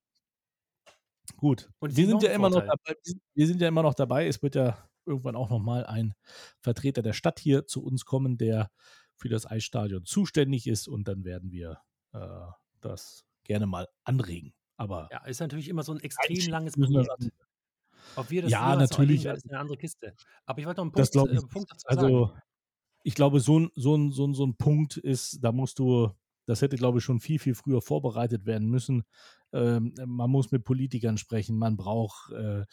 B: gut.
A: Und
B: wir sind
A: noch
B: ja immer noch
A: Vorteil.
B: dabei. wir sind- Wir sind ja immer noch dabei. Es wird ja irgendwann auch noch mal ein Vertreter der Stadt hier zu uns kommen, der für das Eisstadion zuständig ist und dann werden wir äh, das gerne mal anregen. Aber
A: Ja, ist natürlich immer so ein extrem langes
B: das
A: Projekt. Ob wir das
B: Ja, natürlich,
A: erleben
B: also
A: ist eine andere Kiste. Aber ich wollte noch einen
B: Das
A: Punkt,
B: ich
A: äh, Punkt
B: nicht.
A: dazu sagen.
B: Also, ich glaube, so ein, so, ein, so, ein, so ein Punkt ist, da musst du, das hätte, glaube ich, schon viel, viel früher vorbereitet werden müssen. Ähm, man muss mit Politikern sprechen, man braucht äh,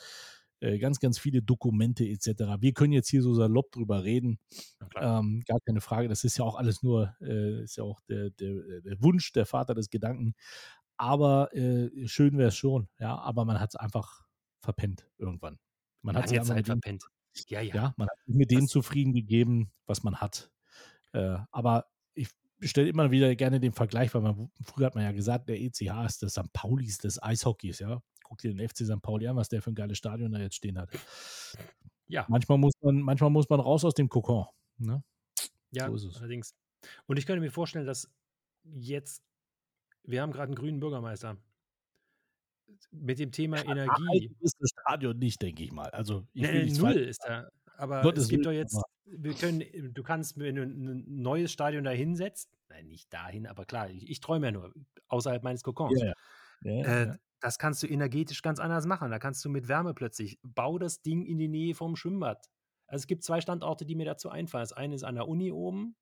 B: äh, ganz, ganz viele Dokumente etc. Wir können jetzt hier so salopp drüber reden. Ähm, gar keine Frage. Das ist ja auch alles nur, äh, ist ja auch der, der, der Wunsch, der Vater des Gedanken. Aber äh, schön wäre es schon, ja. Aber man hat es einfach verpennt irgendwann. Man hat
A: Zeit
B: mit dem,
A: verpennt. Ja, ja.
B: ja, man hat mit dem
A: Das-
B: zufrieden gegeben, was man hat. Äh, aber ich stelle immer wieder gerne den Vergleich, weil man früher hat man ja gesagt, der ECH ist das St. Paulis des Eishockeys, ja. Guck dir den FC St. Pauli an, was der für ein geiles Stadion da jetzt stehen hat.
A: Ja,
B: Manchmal muss man, manchmal muss man raus aus dem Kokon. Ne?
A: ja,
B: so
A: allerdings. Und ich könnte mir vorstellen, dass jetzt, wir haben gerade einen grünen Bürgermeister. Mit dem Thema Energie.
B: Alt ist das Stadion nicht, denke ich mal. Also ich
A: Nee,
B: will
A: nee, null ist da. Aber
B: Gottes
A: es gibt doch jetzt, wir können, du kannst, wenn du ein neues Stadion da hinsetzt, nein, nicht dahin, aber klar, ich, ich träume ja nur außerhalb meines Kokons.
B: Ja, ja. Ja, ja,
A: Äh,
B: ja.
A: Das kannst du energetisch ganz anders machen. Da kannst du mit Wärme plötzlich, bau das Ding in die Nähe vom Schwimmbad. Also es gibt zwei Standorte, die mir dazu einfallen. Das eine ist an der Uni oben,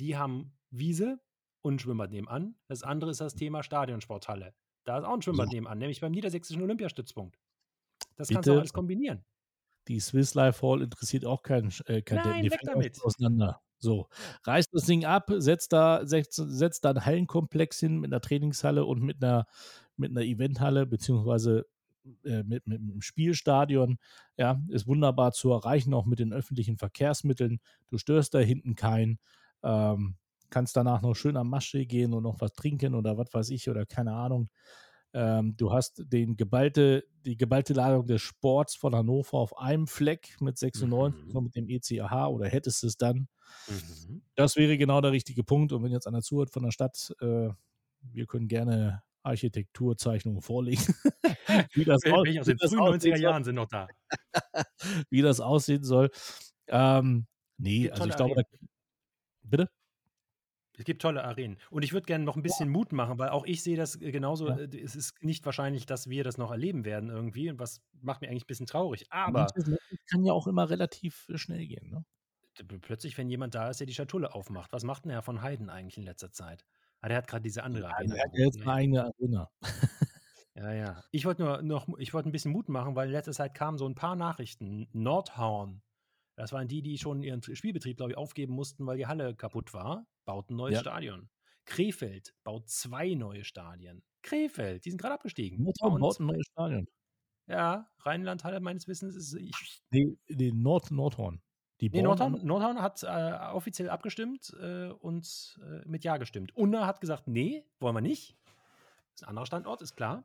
A: die haben Wiese und ein Schwimmbad nebenan. Das andere ist das Thema Stadionsporthalle. Da ist auch ein Schwimmbad
B: So.
A: nebenan, nämlich beim Niedersächsischen Olympiastützpunkt. Das kannst du
B: Bitte?
A: alles kombinieren.
B: Die Swiss Life Hall interessiert auch keinen, äh, keinen
A: Nein, weg damit.
B: auseinander. So, reißt das Ding ab, setzt da, setzt, setzt da einen Hallenkomplex hin mit einer Trainingshalle und mit einer, mit einer Eventhalle, beziehungsweise äh, mit, mit einem Spielstadion. Ja, ist wunderbar zu erreichen, auch mit den öffentlichen Verkehrsmitteln. Du störst da hinten keinen. Ähm, kannst danach noch schön am Maschsee gehen und noch was trinken oder was weiß ich oder keine Ahnung. Ähm, du hast den geballte, die geballte Ladung des Sports von Hannover auf einem Fleck mit 96,
A: Mhm.
B: mit dem ECH oder hättest es dann.
A: Mhm.
B: Das wäre genau der richtige Punkt. Und wenn jetzt einer zuhört von der Stadt, äh, wir können gerne Architekturzeichnungen vorlegen. wie, das aus,
A: aus den frühen
B: aussehen
A: 90er
B: soll,
A: Jahren sind noch da.
B: wie das aussehen soll. Ähm, nee, also ich glaube, da, bitte?
A: Es gibt tolle Arenen. Und ich würde gerne noch ein bisschen Mut machen, weil auch ich sehe das äh, genauso.
B: Ja.
A: äh, Es ist nicht wahrscheinlich, dass wir das noch erleben werden irgendwie. Und was macht mir eigentlich ein bisschen traurig. Aber
B: Manches kann ja auch immer relativ äh, schnell gehen. Ne?
A: plötzlich, wenn jemand da ist, der die Schatulle aufmacht, was macht denn Herr von Heiden eigentlich in letzter Zeit? Ah, der hat gerade diese andere Arena.
B: Er hat ja
A: geholt,
B: jetzt
A: ne?
B: eine eigene Arena.
A: Ja, ja. Ich wollte nur noch, ich wollte ein bisschen Mut machen, weil in letzter Zeit kamen so ein paar Nachrichten. Nordhorn, das waren die, die schon ihren Spielbetrieb, glaube ich, aufgeben mussten, weil die Halle kaputt war, baut ein neues
B: Ja.
A: Stadion. Krefeld baut zwei neue Stadien. Krefeld, die sind gerade abgestiegen.
B: Nordhorn
A: Und-
B: baut ein neues Stadion.
A: Ja, Rheinland-Halle meines Wissens ist. Ich,
B: Nee, nee Nord, Nordhorn. Die
A: nee, Nordhorn, Nordhorn hat äh, offiziell abgestimmt äh, und äh, mit Ja gestimmt. Unna hat gesagt, nee, wollen wir nicht. Das ist ein anderer Standort, ist klar.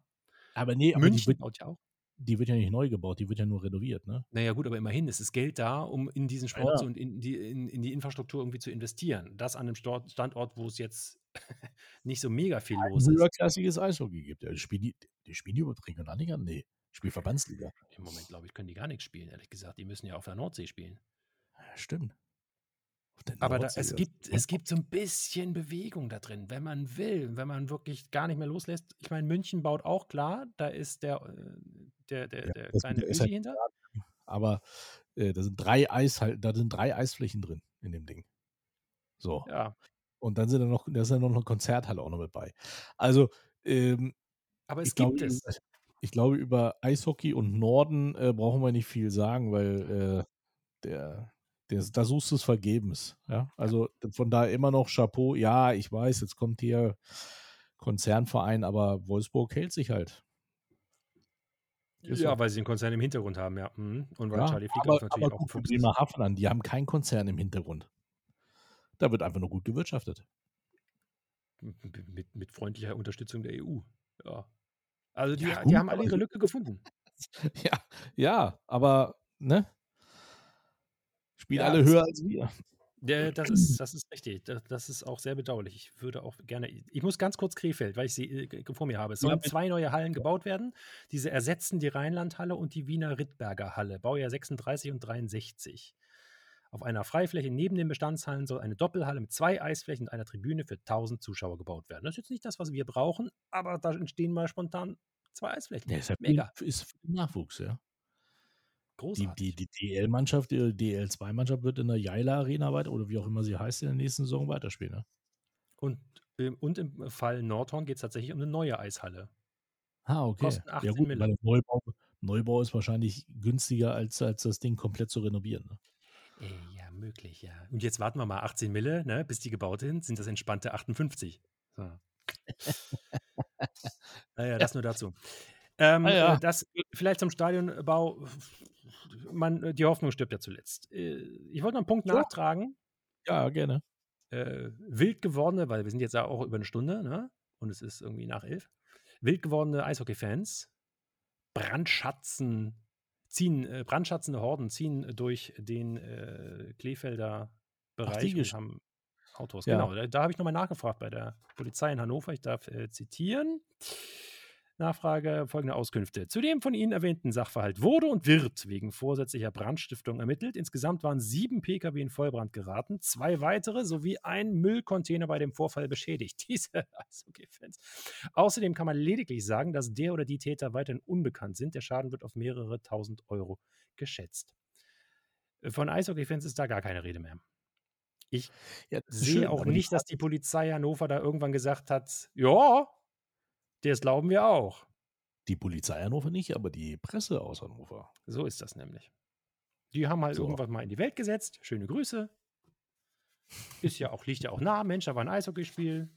B: Aber nee, aber
A: München baut ja auch.
B: Die wird ja nicht neu gebaut, die wird ja nur renoviert, ne?
A: Naja, gut, aber immerhin, es ist Geld da, um in diesen
B: Ja,
A: Sport
B: ja.
A: und in die, in, in die Infrastruktur irgendwie zu investieren. Das an einem Standort, wo es jetzt nicht so mega viel
B: Ein
A: los ist.
B: höherklassiges Eishockey gibt. Ja, die spielen die, die spielen die überhaupt Regionalliga? Nee, spielen Verbandsliga.
A: Im Moment, glaube ich, können die gar nichts spielen, ehrlich gesagt. Die müssen ja auf der Nordsee spielen.
B: Ja, stimmt.
A: Aber da, es, gibt, es gibt so ein bisschen Bewegung da drin, wenn man will, wenn man wirklich gar nicht mehr loslässt. Ich meine, München baut auch klar, da ist der, äh, der, der,
B: Ja,
A: der kleine Ösi
B: halt-
A: hinter.
B: Aber äh, da sind drei Eis da sind drei Eisflächen drin in dem Ding. So.
A: Ja,
B: Und dann sind da noch, da ist ja noch eine Konzerthalle auch noch mit bei. Also, ähm,
A: aber es
B: ich, glaube,
A: gibt es.
B: über, ich glaube, über Eishockey und Norden äh, brauchen wir nicht viel sagen, weil äh, der, der, da suchst du es vergebens. Ja? Also von daher immer noch Chapeau. Ja, ich weiß, jetzt kommt hier Konzernverein, aber Wolfsburg hält sich halt. Ist
A: Ja,
B: so.
A: weil sie einen Konzern im Hintergrund haben, ja. Mhm. Und weil
B: Ja,
A: Charlie auch natürlich
B: aber
A: auch
B: dir
A: Fuchs ist.
B: Bremerhaven an, die haben keinen Konzern im Hintergrund. Da wird einfach nur gut gewirtschaftet.
A: Mit, mit freundlicher Unterstützung der EU. Ja. Also die,
B: Ja,
A: die
B: gut,
A: haben alle ihre Lücke gefunden.
B: Ja, ja, aber ne? Spielen
A: Ja,
B: alle höher als wir.
A: Der, das, ist, das ist richtig. Das, ist auch sehr bedauerlich. Ich würde auch gerne. Ich muss ganz kurz Krefeld, weil ich sie äh, vor mir habe. Es sollen zwei neue Hallen gebaut werden. Diese ersetzen die Rheinlandhalle und die Wiener Rittberger Halle, Baujahr 36 und 63. Auf einer Freifläche neben den Bestandshallen soll eine Doppelhalle mit zwei Eisflächen und einer Tribüne für 1000 Zuschauer gebaut werden. Das ist jetzt nicht das, was wir brauchen, aber da entstehen mal spontan zwei Eisflächen.
B: Ja, ist ja
A: Mega.
B: Ist Nachwuchs, ja. Die,
A: Großartig.
B: die, die DL-Mannschaft, die DL2-Mannschaft wird in der Jaila Arena weiter oder wie auch immer sie heißt in der nächsten Saison weiterspielen. Ne?
A: Und, und im Fall Nordhorn geht es tatsächlich um eine neue Eishalle.
B: Ah, okay.
A: Kosten
B: ja
A: 18
B: gut,
A: Mille.
B: weil der Neubau, Neubau ist wahrscheinlich günstiger, als, als das Ding komplett zu renovieren. Ne?
A: Äh, ja, möglich, ja. Und jetzt warten wir mal 18 Mille, ne, bis die gebaut sind, sind das entspannte 58. So. naja, das nur dazu. Ähm,
B: Ah, ja.
A: äh, Das vielleicht zum Stadionbau. Man, die Hoffnung stirbt ja zuletzt. Äh, Ich wollte noch einen Punkt
B: So.
A: nachtragen.
B: Ja, gerne.
A: Äh, wild gewordene, weil wir sind jetzt ja auch über eine Stunde, ne? Und es ist irgendwie nach elf. Wild gewordene Eishockey-Fans brandschatzen, ziehen, äh, brandschatzende Horden ziehen durch den äh, Kleefelder Bereich und
B: Gesch-
A: haben Autos.
B: Ja.
A: Genau, da, da habe ich nochmal nachgefragt bei der Polizei in Hannover. Ich darf äh, zitieren. Nachfrage folgende Auskünfte. Zu dem von Ihnen erwähnten Sachverhalt wurde und wird wegen vorsätzlicher Brandstiftung ermittelt. Insgesamt waren sieben Pkw in Vollbrand geraten, zwei weitere sowie ein Müllcontainer bei dem Vorfall beschädigt. Diese Eishockey-Fans. Außerdem kann man lediglich sagen, dass der oder die Täter weiterhin unbekannt sind. Der Schaden wird auf mehrere tausend Euro geschätzt. Von Eishockey-Fans ist da gar keine Rede mehr. Ich
B: Ja,
A: sehe
B: schön,
A: auch nicht, dass die Polizei Hannover da irgendwann gesagt hat, ja, das glauben wir auch.
B: Die Polizei Hannover nicht, aber die Presse aus Hannover.
A: So ist das nämlich. Die haben halt
B: So.
A: irgendwas mal in die Welt gesetzt. Schöne Grüße. Ist ja auch, liegt ja auch nah. Mensch, da war ein Eishockeyspiel.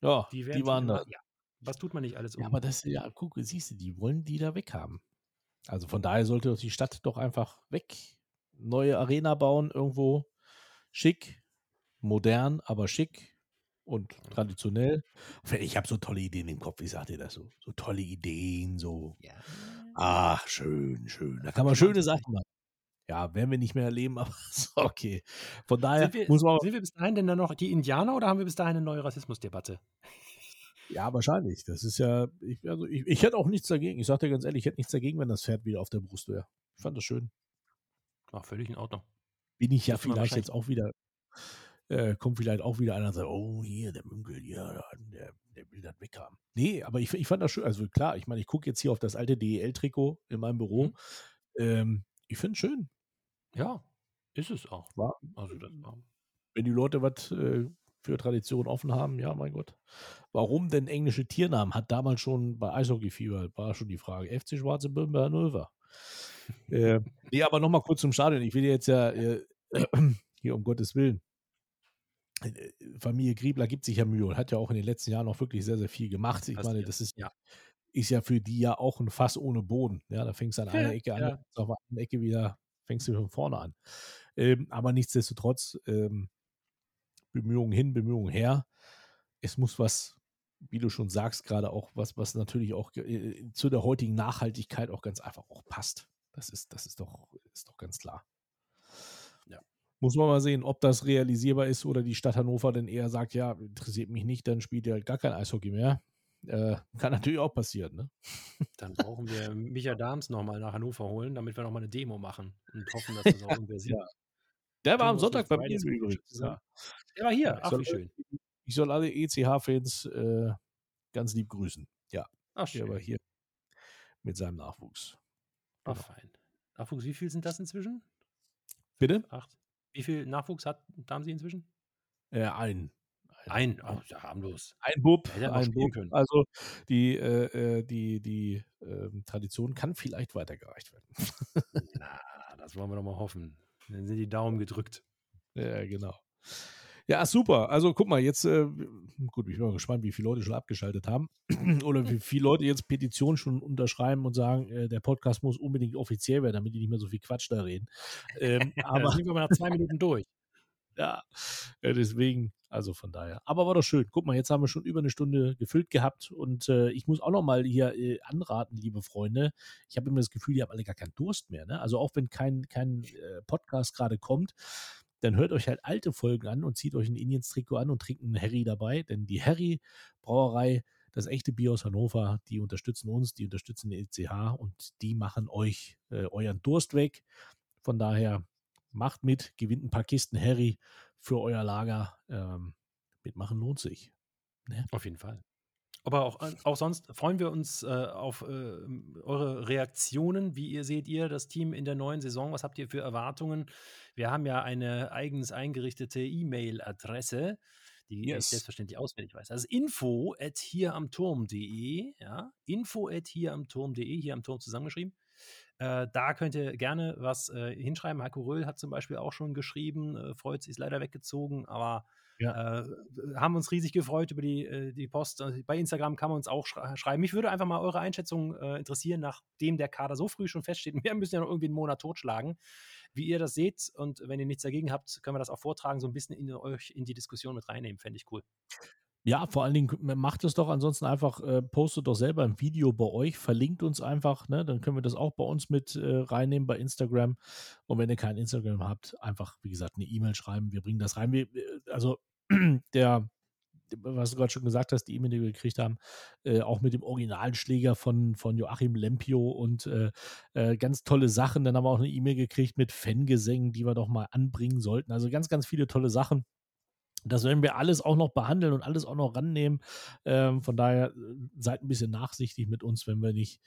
B: Ja,
A: Die,
B: die, waren da.
A: Ja. Was tut man nicht alles um?
B: Ja, aber das, ja, guck, siehst du, die wollen die da weghaben. Also von daher sollte doch die Stadt doch einfach weg. Neue Arena bauen, irgendwo schick, modern, aber schick und traditionell. Ich habe so tolle Ideen im Kopf, ich sag dir das so. So tolle Ideen, so.
A: ja.
B: Ach, schön, schön. Da kann man schöne Sachen machen. Ja, werden wir nicht mehr erleben, aber okay. Von daher
A: Sind wir,
B: muss man.
A: sind wir bis dahin denn dann noch die Indianer oder haben wir bis dahin eine neue Rassismusdebatte?
B: Ja, wahrscheinlich. Das ist ja. Ich, also ich, ich hätte auch nichts dagegen. Ich sag dir ganz ehrlich, ich hätte nichts dagegen, wenn das Pferd wieder auf der Brust wäre. Ich fand das schön.
A: Ach, völlig in Ordnung.
B: bin ich ja vielleicht jetzt auch wieder, äh, kommt vielleicht auch wieder einer und sagt, oh, hier, der Münkel, ja, der, der will das weghaben. Nee, aber ich, ich fand das schön. Also klar, ich meine, ich gucke jetzt hier auf das alte DEL-Trikot in meinem Büro.
A: Mhm.
B: Ähm, ich finde es schön.
A: Ja, ist es auch.
B: War,
A: Also das war.
B: wenn die Leute was äh, für Tradition offen haben, ja, mein Gott. Warum denn englische Tiernamen? Hat damals schon bei Eishockey-Fieber, war schon die Frage. FC Schwarze Birnen bei Hannover. äh, nee, aber nochmal kurz zum Stadion. Ich will jetzt ja äh, hier um Gottes Willen. Familie Griebler gibt sich ja Mühe und hat ja auch in den letzten Jahren auch wirklich sehr, sehr viel gemacht. Ich meine, das ist
A: ja.
B: ist ja für die ja auch ein Fass ohne Boden. Ja, da fängst du an einer Ecke an,
A: Ja.
B: fängst auf anderen Ecke wieder, fängst du von vorne an. Ähm, aber nichtsdestotrotz, ähm, Bemühungen hin, Bemühungen her. Es muss was, wie du schon sagst, gerade auch was, was natürlich auch äh, zu der heutigen Nachhaltigkeit auch ganz einfach auch passt. Das ist, das ist doch, ist doch ganz klar. Muss man mal sehen, ob das realisierbar ist oder die Stadt Hannover dann eher sagt, ja, interessiert mich nicht, dann spielt ihr halt gar kein Eishockey mehr. Äh, kann natürlich auch passieren, ne?
A: Dann brauchen wir Micha Dahms nochmal nach Hannover holen, damit wir nochmal eine Demo machen und hoffen, dass das auch irgendwer sieht.
B: Ja. Der war am Sonntag bei mir übrigens. Ja.
A: Der war hier. Ach,
B: soll-
A: wie schön.
B: Ich soll alle ECH-Fans äh, ganz lieb grüßen. Ja,
A: Ach,
B: der war
A: schön.
B: hier mit seinem Nachwuchs.
A: Ach,
B: genau.
A: fein. Nachwuchs, wie viel sind das inzwischen?
B: Bitte?
A: Acht. Wie viel Nachwuchs hat, haben Sie inzwischen?
B: Äh, ein.
A: Ein. Ach, ja, harmlos.
B: Ein Bub, ein Bub.
A: können.
B: Also die, äh, äh, die, die ähm, Tradition kann vielleicht weitergereicht werden.
A: Na, das wollen wir doch mal hoffen. Dann sind die Daumen gedrückt.
B: ja, genau. Ja, super. Also guck mal, jetzt, äh, gut, ich bin mal gespannt, wie viele Leute schon abgeschaltet haben. Oder wie viele Leute jetzt Petitionen schon unterschreiben und sagen, äh, der Podcast muss unbedingt offiziell werden, damit die nicht mehr so viel Quatsch da reden. Ähm,
A: Aber sind wir mal nach zwei Minuten durch.
B: Ja, äh, deswegen, also von daher. Aber war doch schön. Guck mal, jetzt haben wir schon über eine Stunde gefüllt gehabt und äh, ich muss auch noch mal hier äh, anraten, liebe Freunde. Ich habe immer das Gefühl, die haben alle gar keinen Durst mehr. Ne? Also auch wenn kein, kein äh, Podcast gerade kommt, dann hört euch halt alte Folgen an und zieht euch ein Indiens-Trikot an und trinkt einen Harry dabei. Denn die Harry Brauerei, das echte Bier aus Hannover, die unterstützen uns, die unterstützen den ECH und die machen euch äh, euren Durst weg. Von daher macht mit, gewinnt ein paar Kisten Harry für euer Lager. Ähm, mitmachen lohnt sich.
A: Ne? Auf jeden Fall. Aber auch, auch sonst freuen wir uns äh, auf äh, eure Reaktionen. Wie ihr seht ihr das Team in der neuen Saison? Was habt ihr für Erwartungen? Wir haben ja eine eigens eingerichtete E-Mail-Adresse, die yes. ich selbstverständlich auswendig weiß. Also info at hier am Turm.de, ja, info at hier am Turm.de, hier am Turm zusammengeschrieben. Äh, da könnt ihr gerne was äh, hinschreiben. Heiko Röhl hat zum Beispiel auch schon geschrieben, äh, freut sich, ist leider weggezogen, aber ja. Äh, haben uns riesig gefreut über die, äh, die Post. Äh, bei Instagram kann man uns auch schreiben. Mich würde einfach mal eure Einschätzung äh, interessieren, nachdem der Kader so früh schon feststeht. Wir müssen ja noch irgendwie einen Monat totschlagen, wie ihr das seht. Und wenn ihr nichts dagegen habt, können wir das auch vortragen, so ein bisschen in euch in die Diskussion mit reinnehmen. Fände ich cool.
B: Ja, vor allen Dingen macht es doch ansonsten einfach, äh, postet doch selber ein Video bei euch, verlinkt uns einfach, ne? Dann können wir das auch bei uns mit äh, reinnehmen bei Instagram. Und wenn ihr kein Instagram habt, einfach, wie gesagt, eine E-Mail schreiben. Wir bringen das rein. Wir, also der, was du gerade schon gesagt hast, die E-Mail, die wir gekriegt haben, äh, auch mit dem Originalschläger von, von Joachim Lempio und äh, äh, ganz tolle Sachen. Dann haben wir auch eine E-Mail gekriegt mit Fangesängen, die wir doch mal anbringen sollten. Also ganz, ganz viele tolle Sachen. Das werden wir alles auch noch behandeln und alles auch noch rannehmen. Ähm, von daher äh, seid ein bisschen nachsichtig mit uns, wenn wir nicht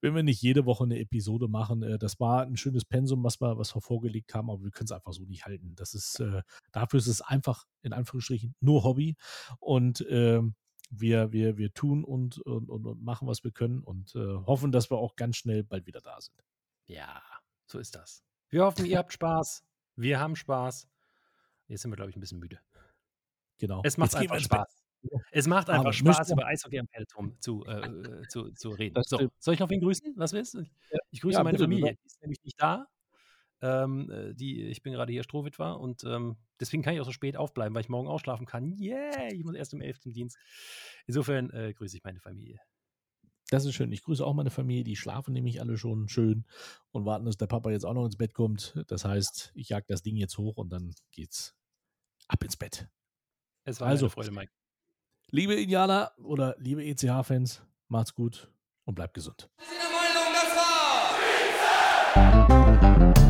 B: wenn wir nicht jede Woche eine Episode machen. Äh, das war ein schönes Pensum, was wir, was wir vorgelegt haben, aber wir können es einfach so nicht halten. Das ist, äh, dafür ist es einfach, in Anführungsstrichen, nur Hobby. Und äh, wir, wir, wir tun und, und, und, machen, was wir können und äh, hoffen, dass wir auch ganz schnell bald wieder da sind.
A: Ja, so ist das. Wir hoffen, ihr habt Spaß. Wir haben Spaß. Jetzt sind wir, glaube ich, ein bisschen müde.
B: Genau.
A: Es macht einfach Spaß. Es macht einfach Aber Spaß, über Eishockey am Pelleturm zu, äh, zu, zu reden. So, soll ich noch wen grüßen? Was willst du? Ich grüße ja, meine bitte, Familie. Die ist nämlich nicht da. Ähm, äh, die, ich bin gerade hier Strohwitwer und ähm, deswegen kann ich auch so spät aufbleiben, weil ich morgen ausschlafen kann. Yeah, ich muss erst um 11 zum Dienst. Insofern äh, grüße ich meine Familie.
B: Das ist schön. Ich grüße auch meine Familie. Die schlafen nämlich alle schon schön und warten, dass der Papa jetzt auch noch ins Bett kommt. Das heißt, ich jag das Ding jetzt hoch und dann geht's ab ins Bett.
A: Es war also, eine Freude, Mike.
B: Liebe Indianer oder liebe ECH-Fans, macht's gut und bleibt gesund. Wir sind der Meinung, das war